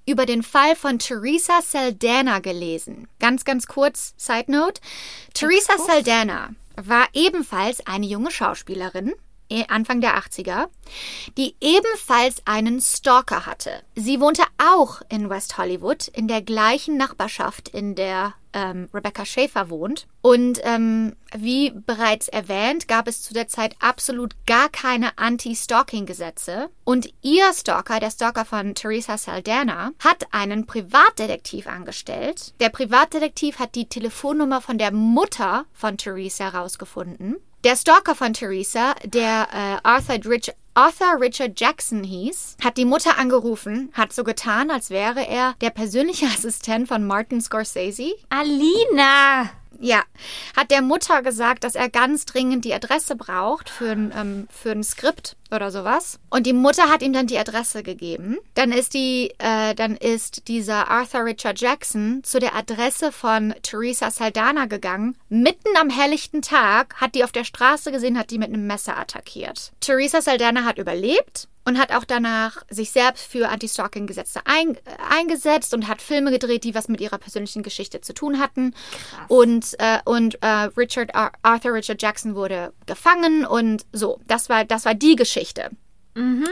über den Fall von Teresa Saldana gelesen. Ganz, ganz kurz, Side Note. Teresa Saldana war ebenfalls eine junge Schauspielerin, Anfang der 80er, die ebenfalls einen Stalker hatte. Sie wohnte auch in West Hollywood, in der gleichen Nachbarschaft, in der ähm, Rebecca Schaefer wohnt. Und ähm, wie bereits erwähnt, gab es zu der Zeit absolut gar keine Anti-Stalking-Gesetze. Und ihr Stalker, der Stalker von Teresa Saldana, hat einen Privatdetektiv angestellt. Der Privatdetektiv hat die Telefonnummer von der Mutter von Teresa rausgefunden. Der Stalker von Teresa, der äh, Arthur, Rich Arthur Richard Jackson hieß, hat die Mutter angerufen, hat so getan, als wäre er der persönliche Assistent von Martin Scorsese. Alina! Ja, hat der Mutter gesagt, dass er ganz dringend die Adresse braucht für ein, ähm, für ein Skript oder sowas. Und die Mutter hat ihm dann die Adresse gegeben. Dann ist die, äh, dann ist dieser Arthur Richard Jackson zu der Adresse von Teresa Saldana gegangen. Mitten am helllichten Tag hat die auf der Straße gesehen, hat die mit einem Messer attackiert. Teresa Saldana hat überlebt und hat auch danach sich selbst für Anti-Stalking-Gesetze ein, äh, eingesetzt und hat Filme gedreht, die was mit ihrer persönlichen Geschichte zu tun hatten. Und, äh, und äh, Richard Ar Arthur Richard Jackson wurde gefangen und so. Das war, das war die Geschichte.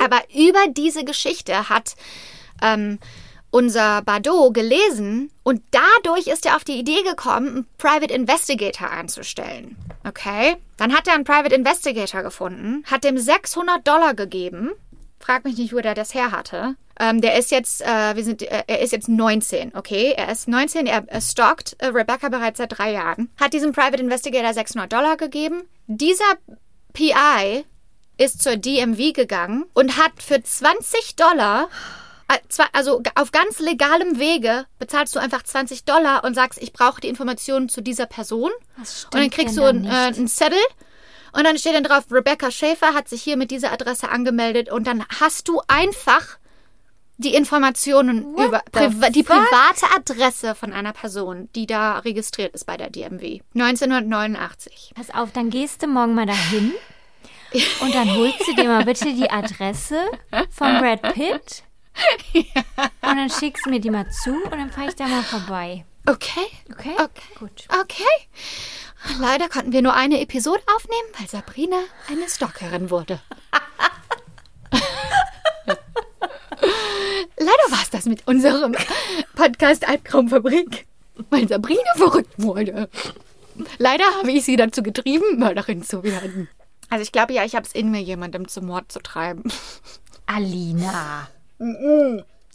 Aber über diese Geschichte hat ähm, unser Bardot gelesen und dadurch ist er auf die Idee gekommen, einen Private Investigator einzustellen. Okay? Dann hat er einen Private Investigator gefunden, hat dem 600 Dollar gegeben. Frag mich nicht, wo der das her hatte. Ähm, der ist jetzt, äh, wir sind, äh, er ist jetzt 19, okay? Er ist 19, er, er stalkt äh, Rebecca bereits seit drei Jahren. Hat diesem Private Investigator 600 Dollar gegeben. Dieser PI ist zur DMV gegangen und hat für 20 Dollar, äh, also auf ganz legalem Wege, bezahlst du einfach 20 Dollar und sagst, ich brauche die Informationen zu dieser Person. Und dann kriegst du einen, äh, einen Zettel und dann steht dann drauf, Rebecca Schäfer hat sich hier mit dieser Adresse angemeldet und dann hast du einfach die Informationen What über the Priva die private Adresse von einer Person, die da registriert ist bei der DMV. 1989. Pass auf, dann gehst du morgen mal dahin und dann holst du dir mal bitte die Adresse von Brad Pitt und dann schickst du mir die mal zu und dann fahre ich da mal vorbei. Okay. Okay? Okay. Gut. Okay. Leider konnten wir nur eine Episode aufnehmen, weil Sabrina eine Stalkerin wurde. Leider war es das mit unserem Podcast Albtraumfabrik, weil Sabrina verrückt wurde. Leider habe ich sie dazu getrieben, Mörderin zu werden. Also ich glaube ja, ich habe es in mir, jemandem zum Mord zu treiben. Alina,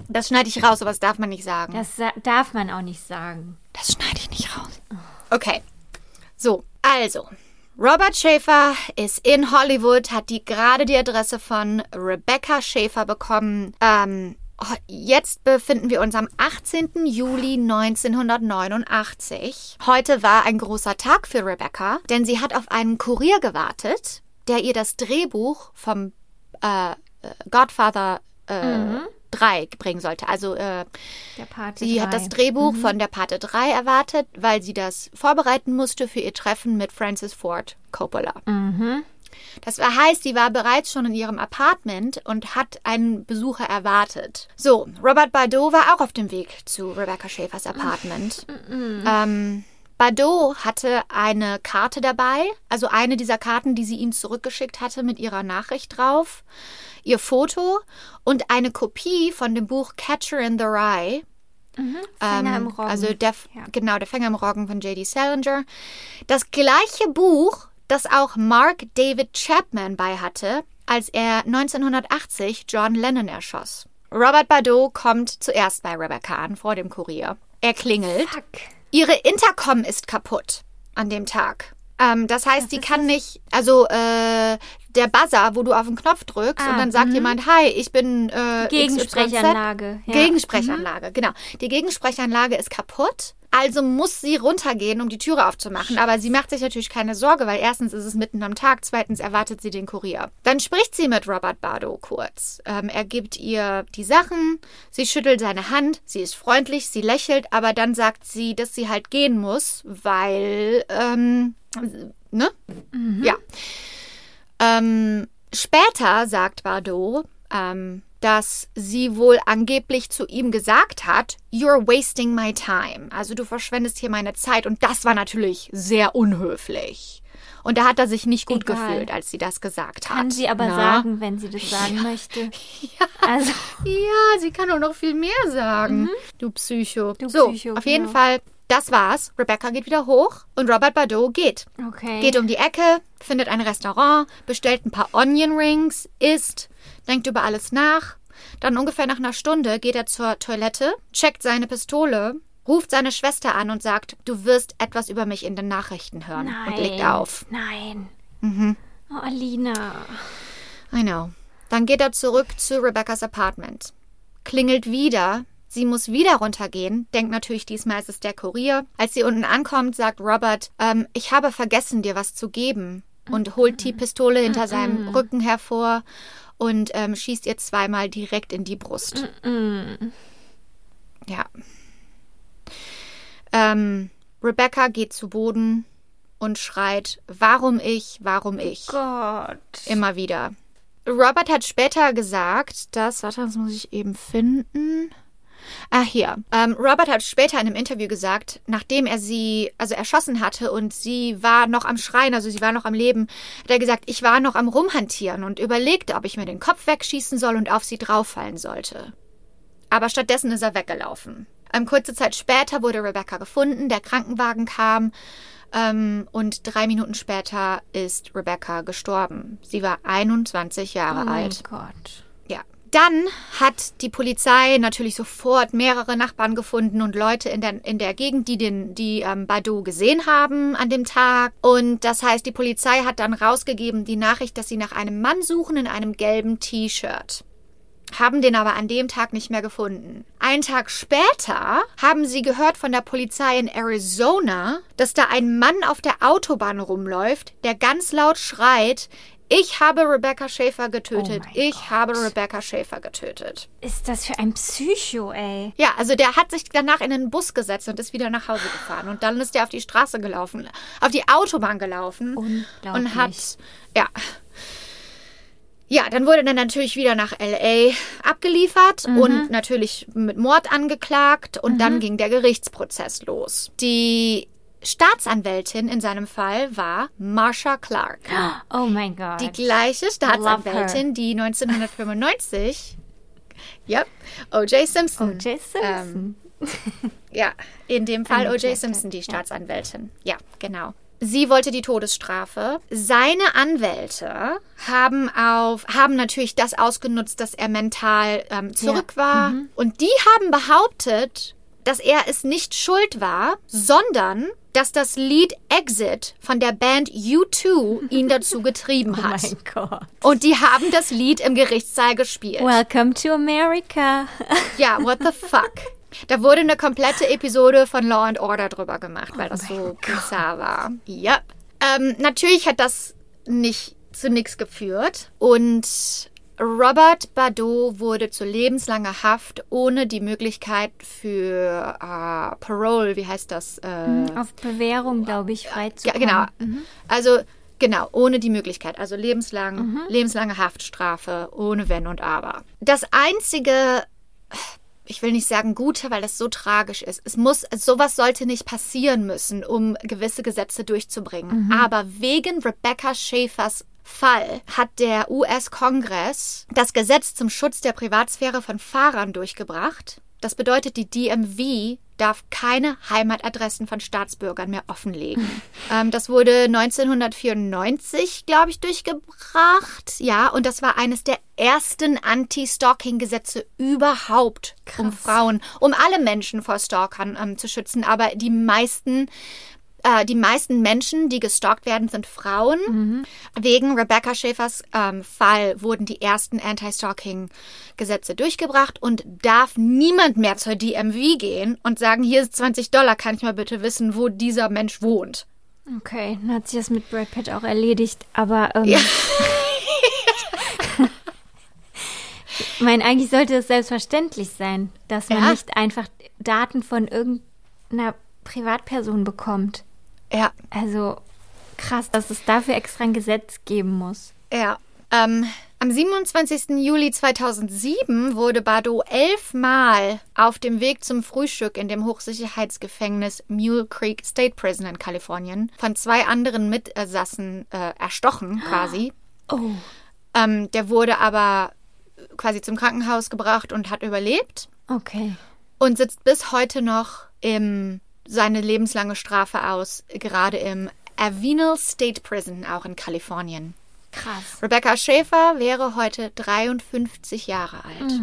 Das schneide ich raus, aber das darf man nicht sagen. das darf man auch nicht sagen. Das schneide ich nicht raus. Okay. So, also. Robert Schäfer ist in Hollywood, hat die gerade die Adresse von Rebecca Schäfer bekommen. Ähm, jetzt befinden wir uns am 18. Juli 1989. Heute war ein großer Tag für Rebecca, denn sie hat auf einen Kurier gewartet, der ihr das Drehbuch vom äh, äh, Godfather äh, 3 bringen sollte. Also äh, Sie hat drei. das Drehbuch von der Pate 3 erwartet, weil sie das vorbereiten musste für ihr Treffen mit Francis Ford Coppola. Das war- heißt, sie war bereits schon in ihrem Apartment und hat einen Besucher erwartet. So, Robert Bardot war auch auf dem Weg zu Rebecca Schäfers Apartment. Ähm, Bardot hatte eine Karte dabei, also eine dieser Karten, die sie ihm zurückgeschickt hatte mit ihrer Nachricht drauf, ihr Foto und eine Kopie von dem Buch Catcher in the Rye Fänger im Roggen. Also der, Ja. genau, der Fänger im Roggen von J.D. Salinger. Das gleiche Buch, das auch Mark David Chapman bei hatte, als er 1980 John Lennon erschoss. Robert Badeau kommt zuerst bei Rebecca an, vor dem Kurier. Er klingelt. Fuck. Ihre Intercom ist kaputt an dem Tag. Ähm, das heißt, sie kann nicht, also äh, der Buzzer, wo du auf den Knopf drückst Ah, und dann sagt jemand, hi, ich bin äh. Gegensprechanlage. Ja. Gegensprechanlage, genau. Die Gegensprechanlage ist kaputt. Also muss sie runtergehen, um die Türe aufzumachen. Aber sie macht sich natürlich keine Sorge, weil erstens ist es mitten am Tag, zweitens erwartet sie den Kurier. Dann spricht sie mit Robert Bardo kurz. Ähm, er gibt ihr die Sachen, sie schüttelt seine Hand, sie ist freundlich, sie lächelt, aber dann sagt sie, dass sie halt gehen muss, weil, ähm, ne? Ja. Ähm, später sagt Bardot, ähm, dass sie wohl angeblich zu ihm gesagt hat, You're wasting my time. Also du verschwendest hier meine Zeit. Und das war natürlich sehr unhöflich. Und da hat er sich nicht gut Egal. gefühlt, als sie das gesagt hat. Kann sie aber Na? sagen, wenn sie das sagen möchte. Also, Ja, sie kann auch noch viel mehr sagen. Du Psycho. Mhm. Du so, Psycho, auf jeden genau. Fall, das war's. Rebecca geht wieder hoch und Robert Bardot geht. okay. Geht um die Ecke, findet ein Restaurant, bestellt ein paar Onion Rings, isst, denkt über alles nach. Dann ungefähr nach einer Stunde geht er zur Toilette, checkt seine Pistole, ruft seine Schwester an und sagt, du wirst etwas über mich in den Nachrichten hören Nein. und legt auf. Nein. Mhm. Oh, Alina. I know. Dann geht er zurück zu Rebeccas Apartment. Klingelt wieder. Sie muss wieder runtergehen. Denkt natürlich, diesmal ist es der Kurier. Als sie unten ankommt, sagt Robert, ähm, ich habe vergessen, dir was zu geben. Und holt die Pistole hinter seinem Rücken hervor und ähm, schießt ihr zweimal direkt in die Brust. Ja. Ähm, Rebecca geht zu Boden und schreit, warum ich, warum ich? Gott. Immer wieder. Robert hat später gesagt, dass, warte, das muss ich eben finden. Ah, hier. Ähm, Robert hat später in einem Interview gesagt, nachdem er sie, also erschossen hatte und sie war noch am Schreien, also sie war noch am Leben, hat er gesagt, ich war noch am Rumhantieren und überlegte, ob ich mir den Kopf wegschießen soll und auf sie drauffallen sollte. Aber stattdessen ist er weggelaufen. Ähm, kurze Zeit später wurde Rebecca gefunden, der Krankenwagen kam ähm, und drei Minuten später ist Rebecca gestorben. Sie war 21 Jahre Oh mein alt. Gott. Dann hat die Polizei natürlich sofort mehrere Nachbarn gefunden und Leute in der, in der Gegend, die den die ähm, Badu gesehen haben an dem Tag. Und das heißt, die Polizei hat dann rausgegeben die Nachricht, dass sie nach einem Mann suchen in einem gelben T-Shirt. Haben den aber an dem Tag nicht mehr gefunden. Einen Tag später haben sie gehört von der Polizei in Arizona, dass da ein Mann auf der Autobahn rumläuft, der ganz laut schreit, ich habe Rebecca Schäfer getötet. Oh ich Gott. habe Rebecca Schäfer getötet. Ist das für ein Psycho, ey? Ja, also der hat sich danach in einen Bus gesetzt und ist wieder nach Hause gefahren. Und dann ist er auf die Straße gelaufen, auf die Autobahn gelaufen und hat, ja. Ja, dann wurde er natürlich wieder nach LA abgeliefert und natürlich mit Mord angeklagt und dann ging der Gerichtsprozess los. Die Staatsanwältin in seinem Fall war Marsha Clark. Oh mein Gott. Die gleiche Staatsanwältin, die 1995, yep, O.J. Simpson. O.J. Simpson. Ja, in dem Fall O.J. Simpson, die ja. Staatsanwältin. Ja, genau. Sie wollte die Todesstrafe. Seine Anwälte haben auf haben natürlich das ausgenutzt, dass er mental ähm, zurück war. Mhm. Und die haben behauptet, dass er es nicht schuld war, sondern dass das Lied Exit von der Band U2 ihn dazu getrieben oh hat. mein Gott. Und die haben das Lied im Gerichtssaal gespielt. Welcome to America. Ja, what the fuck? Da wurde eine komplette Episode von Law and Order drüber gemacht, weil das so bizarr war. Ja. Ähm, natürlich hat das nicht zu nichts geführt. Und Robert Badeau wurde zu lebenslanger Haft ohne die Möglichkeit für äh, Parole, wie heißt das? Äh, Auf Bewährung, glaube ich, frei zu ja, genau. Mhm. Also genau, ohne die Möglichkeit. Also lebenslang, lebenslange Haftstrafe, ohne Wenn und Aber. Das einzige, ich will nicht sagen Gute, weil das so tragisch ist. Es muss, sowas sollte nicht passieren müssen, um gewisse Gesetze durchzubringen. Aber wegen Rebecca Schäfers Fall hat der US-Kongress das Gesetz zum Schutz der Privatsphäre von Fahrern durchgebracht. Das bedeutet, die DMV darf keine Heimatadressen von Staatsbürgern mehr offenlegen. ähm, das wurde 1994, glaube ich, durchgebracht. Ja, und das war eines der ersten Anti-Stalking-Gesetze überhaupt, um Frauen, um alle Menschen vor Stalkern ähm, zu schützen. Aber die meisten äh, die meisten Menschen, die gestalkt werden, sind Frauen. Wegen Rebecca Schäfers ähm, Fall wurden die ersten Anti-Stalking-Gesetze durchgebracht und darf niemand mehr zur DMV gehen und sagen, hier ist 20 Dollar, kann ich mal bitte wissen, wo dieser Mensch wohnt. Okay, dann hat sich das mit Brad Pitt auch erledigt. Aber ähm, Ja. ich meine, eigentlich sollte es selbstverständlich sein, dass man Ja. nicht einfach Daten von irgendeiner Privatperson bekommt. Ja, Also krass, dass es dafür extra ein Gesetz geben muss. ja. Ähm, am 27. Juli 2007 wurde Bardot elfmal auf dem Weg zum Frühstück in dem Hochsicherheitsgefängnis Mule Creek State Prison in Kalifornien von zwei anderen Mitinsassen äh, erstochen, quasi. Oh. Ähm, der wurde aber quasi zum Krankenhaus gebracht und hat überlebt Okay. und sitzt bis heute noch im, seine lebenslange Strafe aus, gerade im Avenel State Prison, auch in Kalifornien. Krass. Rebecca Schäfer wäre heute 53 Jahre alt.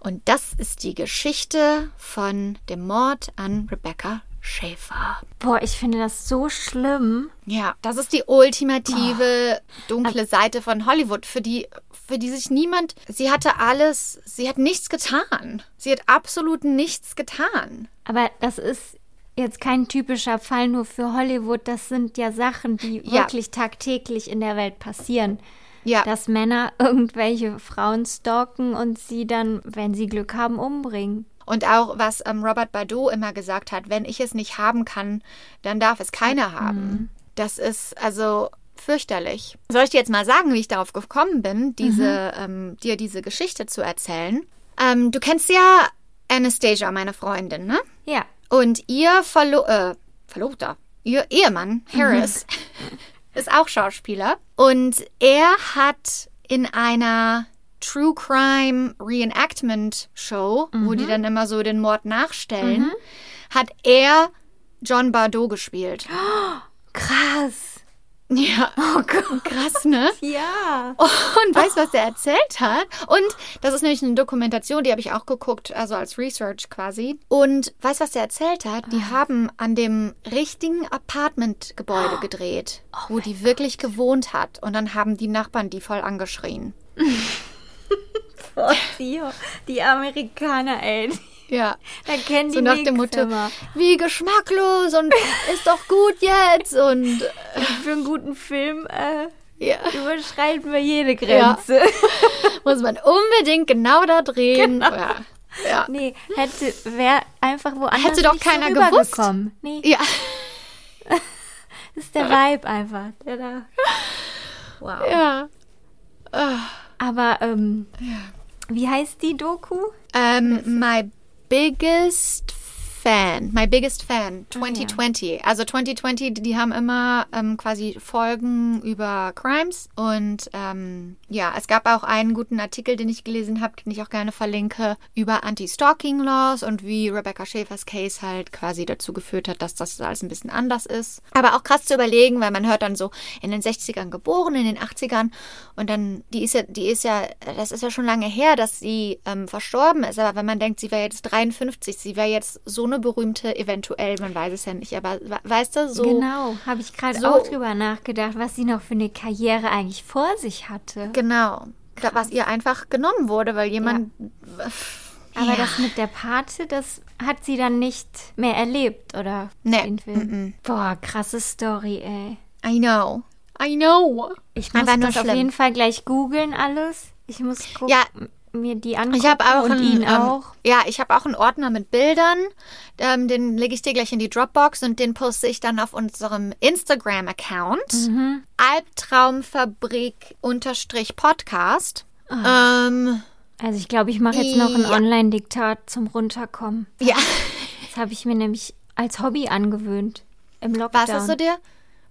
Und das ist die Geschichte von dem Mord an Rebecca Schäfer. Boah, ich finde das so schlimm. Ja, das ist die ultimative dunkle Seite von Hollywood, für die, für die sich niemand. Sie hatte alles, sie hat nichts getan. Sie hat absolut nichts getan. Aber das ist jetzt kein typischer Fall nur für Hollywood. Das sind ja Sachen, die Ja. wirklich tagtäglich in der Welt passieren. Ja, Dass Männer irgendwelche Frauen stalken und sie dann, wenn sie Glück haben, umbringen. und auch was ähm, Robert Bardot immer gesagt hat, wenn ich es nicht haben kann, dann darf es keiner haben. Das ist also fürchterlich. Soll ich dir jetzt mal sagen, wie ich darauf gekommen bin, diese, ähm, dir diese Geschichte zu erzählen? Ähm, du kennst ja Anastasia, meine Freundin, ne? Ja. Und ihr Verlo äh, Verlobter, ihr Ehemann, Harris, ist auch Schauspieler. Und er hat in einer True Crime Reenactment Show, wo die dann immer so den Mord nachstellen, hat er John Bardot gespielt. Krass. Ja, oh Gott. krass, ne? Ja. Und weißt du, was er erzählt hat? Und das ist nämlich eine Dokumentation, die habe ich auch geguckt, also als Research quasi. Und weißt du, was er erzählt hat? Die haben an dem richtigen Apartmentgebäude gedreht, wo die wirklich gewohnt hat. Und dann haben die Nachbarn die voll angeschrien. Boah, die, die Amerikaner, ey. Ja. Da kennen die So nach dem Motto, wie geschmacklos und ist doch gut jetzt. Und äh, Für einen guten Film äh, ja, überschreiten wir jede Grenze. muss man unbedingt genau da drehen. Genau. Ja. Ja. Nee, hätte, wäre einfach woanders Hätte doch nicht keiner so gewusst. rübergekommen. Nee, ja. das ist der Vibe einfach. Der da. Wow. ja. Aber, ähm, wie heißt die Doku? Um, my biggest fan, my biggest fan, 2020. Also 2020, die haben immer ähm, quasi Folgen über Crimes und ähm, ja, es gab auch einen guten Artikel, den ich gelesen habe, den ich auch gerne verlinke, über Anti-Stalking-Laws und wie Rebecca Schäfers Case halt quasi dazu geführt hat, dass das alles ein bisschen anders ist. Aber auch krass zu überlegen, weil man hört dann so in den 60ern geboren, in den 80ern und dann, die ist ja, die ist ja, das ist ja schon lange her, dass sie ähm, verstorben ist, aber wenn man denkt, sie wäre jetzt 53, sie wäre jetzt so eine berühmte, eventuell, man weiß es ja nicht, aber we- weißt du, so. Genau, habe ich gerade so- auch drüber nachgedacht, was sie noch für eine Karriere eigentlich vor sich hatte. Genau. Da- Was ihr einfach genommen wurde, weil jemand. Aber Ja. das mit der Pate, das hat sie dann nicht mehr erlebt, oder? Nee, Den Film. Boah, krasse Story, ey. I know. I know. Ich muss das auf jeden Fall gleich googeln alles. Ich muss gucken, Ja. Mir die angucken Ich habe auch und einen, ihn ähm, auch. Ja, ich habe auch einen Ordner mit Bildern. Ähm, den lege ich dir gleich in die Dropbox und den poste ich dann auf unserem Instagram-Account. Mhm. Albtraumfabrik unterstrich Podcast. Ähm, Also ich glaube, ich mache jetzt noch ein Ja. Online-Diktat zum Runterkommen. ja. Das habe ich mir nämlich als Hobby angewöhnt. Im Lockdown. Was hast du dir?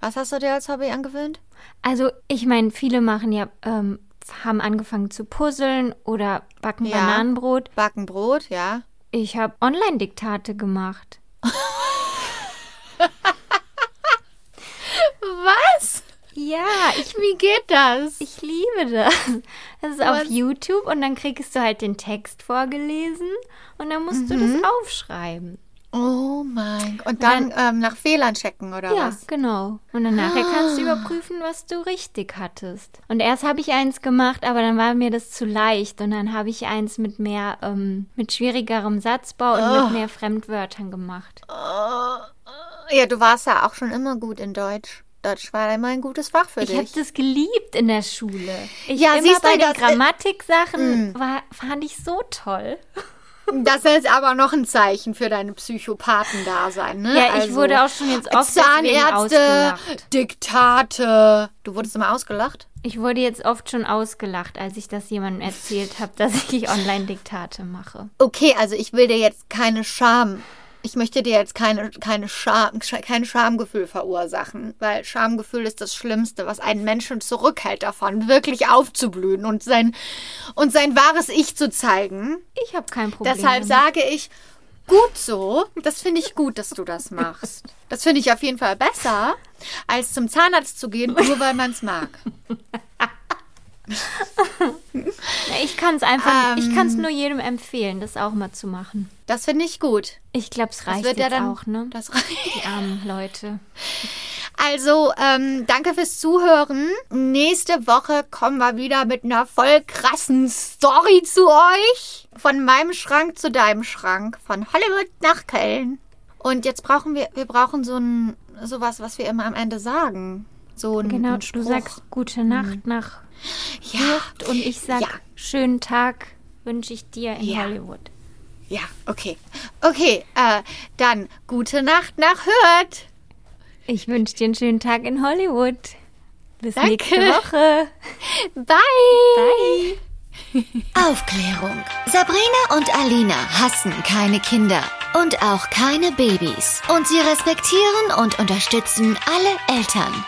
Was hast du dir als Hobby angewöhnt? Also ich meine, viele machen ja, ähm, haben angefangen zu puzzeln oder backen Ja. Bananenbrot. Backen Brot, ja. Ich habe Online-Diktate gemacht. Was? Ja, ich, Wie geht das? ich liebe das. Das ist auf Was? YouTube und dann kriegst du halt den Text vorgelesen und dann musst du das aufschreiben. Oh mein Gott. Und dann ähm, nach Fehlern checken, oder Ja, was? genau. Und dann nachher kannst du überprüfen, was du richtig hattest. Und erst habe ich eins gemacht, aber dann war mir das zu leicht. Und dann habe ich eins mit mehr, ähm, mit schwierigerem Satzbau und mit mehr Fremdwörtern gemacht. Ja, du warst ja auch schon immer gut in Deutsch. Deutsch war immer ein gutes Fach für Ich habe dich. das geliebt in der Schule. Ich Ja, immer siehst du, bei den das- äh, Grammatiksachen war, fand ich so toll. Das ist aber noch ein Zeichen für deine Psychopathen-Dasein, ne? Ja, ich Also, wurde auch schon jetzt oft Zahnärzte, ausgelacht. Diktate. Du wurdest immer ausgelacht? Ich wurde jetzt oft schon ausgelacht, als ich das jemandem erzählt habe, dass ich Online-Diktate mache. Okay, also ich will dir jetzt keine Scham. Ich möchte dir jetzt keine, keine Scham, Sch- kein Schamgefühl verursachen, weil Schamgefühl ist das Schlimmste, was einen Menschen zurückhält davon, wirklich aufzublühen und sein, und sein wahres Ich zu zeigen. Ich habe kein Problem. Deshalb sage ich, gut so. Das finde ich gut, dass du das machst. Das finde ich auf jeden Fall besser, als zum Zahnarzt zu gehen, nur weil man es mag. Ich kann es einfach, ich kann es Ähm. nur jedem empfehlen, das auch mal zu machen. Das finde ich gut. Ich glaube, es Das reicht wird ja dann auch, ne? Das reicht. Die armen Leute. Also, ähm, danke fürs Zuhören. Nächste Woche kommen wir wieder mit einer voll krassen Story zu euch. Von meinem Schrank zu deinem Schrank. Von Hollywood nach Köln. Und jetzt brauchen wir, wir brauchen so ein, sowas, was wir immer am Ende sagen. So ein, Genau, ein du sagst gute Nacht nach ja, und ich sag Ja. schönen Tag wünsche ich dir in Ja. Hollywood. ja, okay. Okay, äh, dann gute Nacht nach Hürth. Ich wünsche dir einen schönen Tag in Hollywood. Bis Danke. nächste Woche. Bye. Bye. Aufklärung. Sabrina und Alina hassen keine Kinder und auch keine Babys. Und sie respektieren und unterstützen alle Eltern.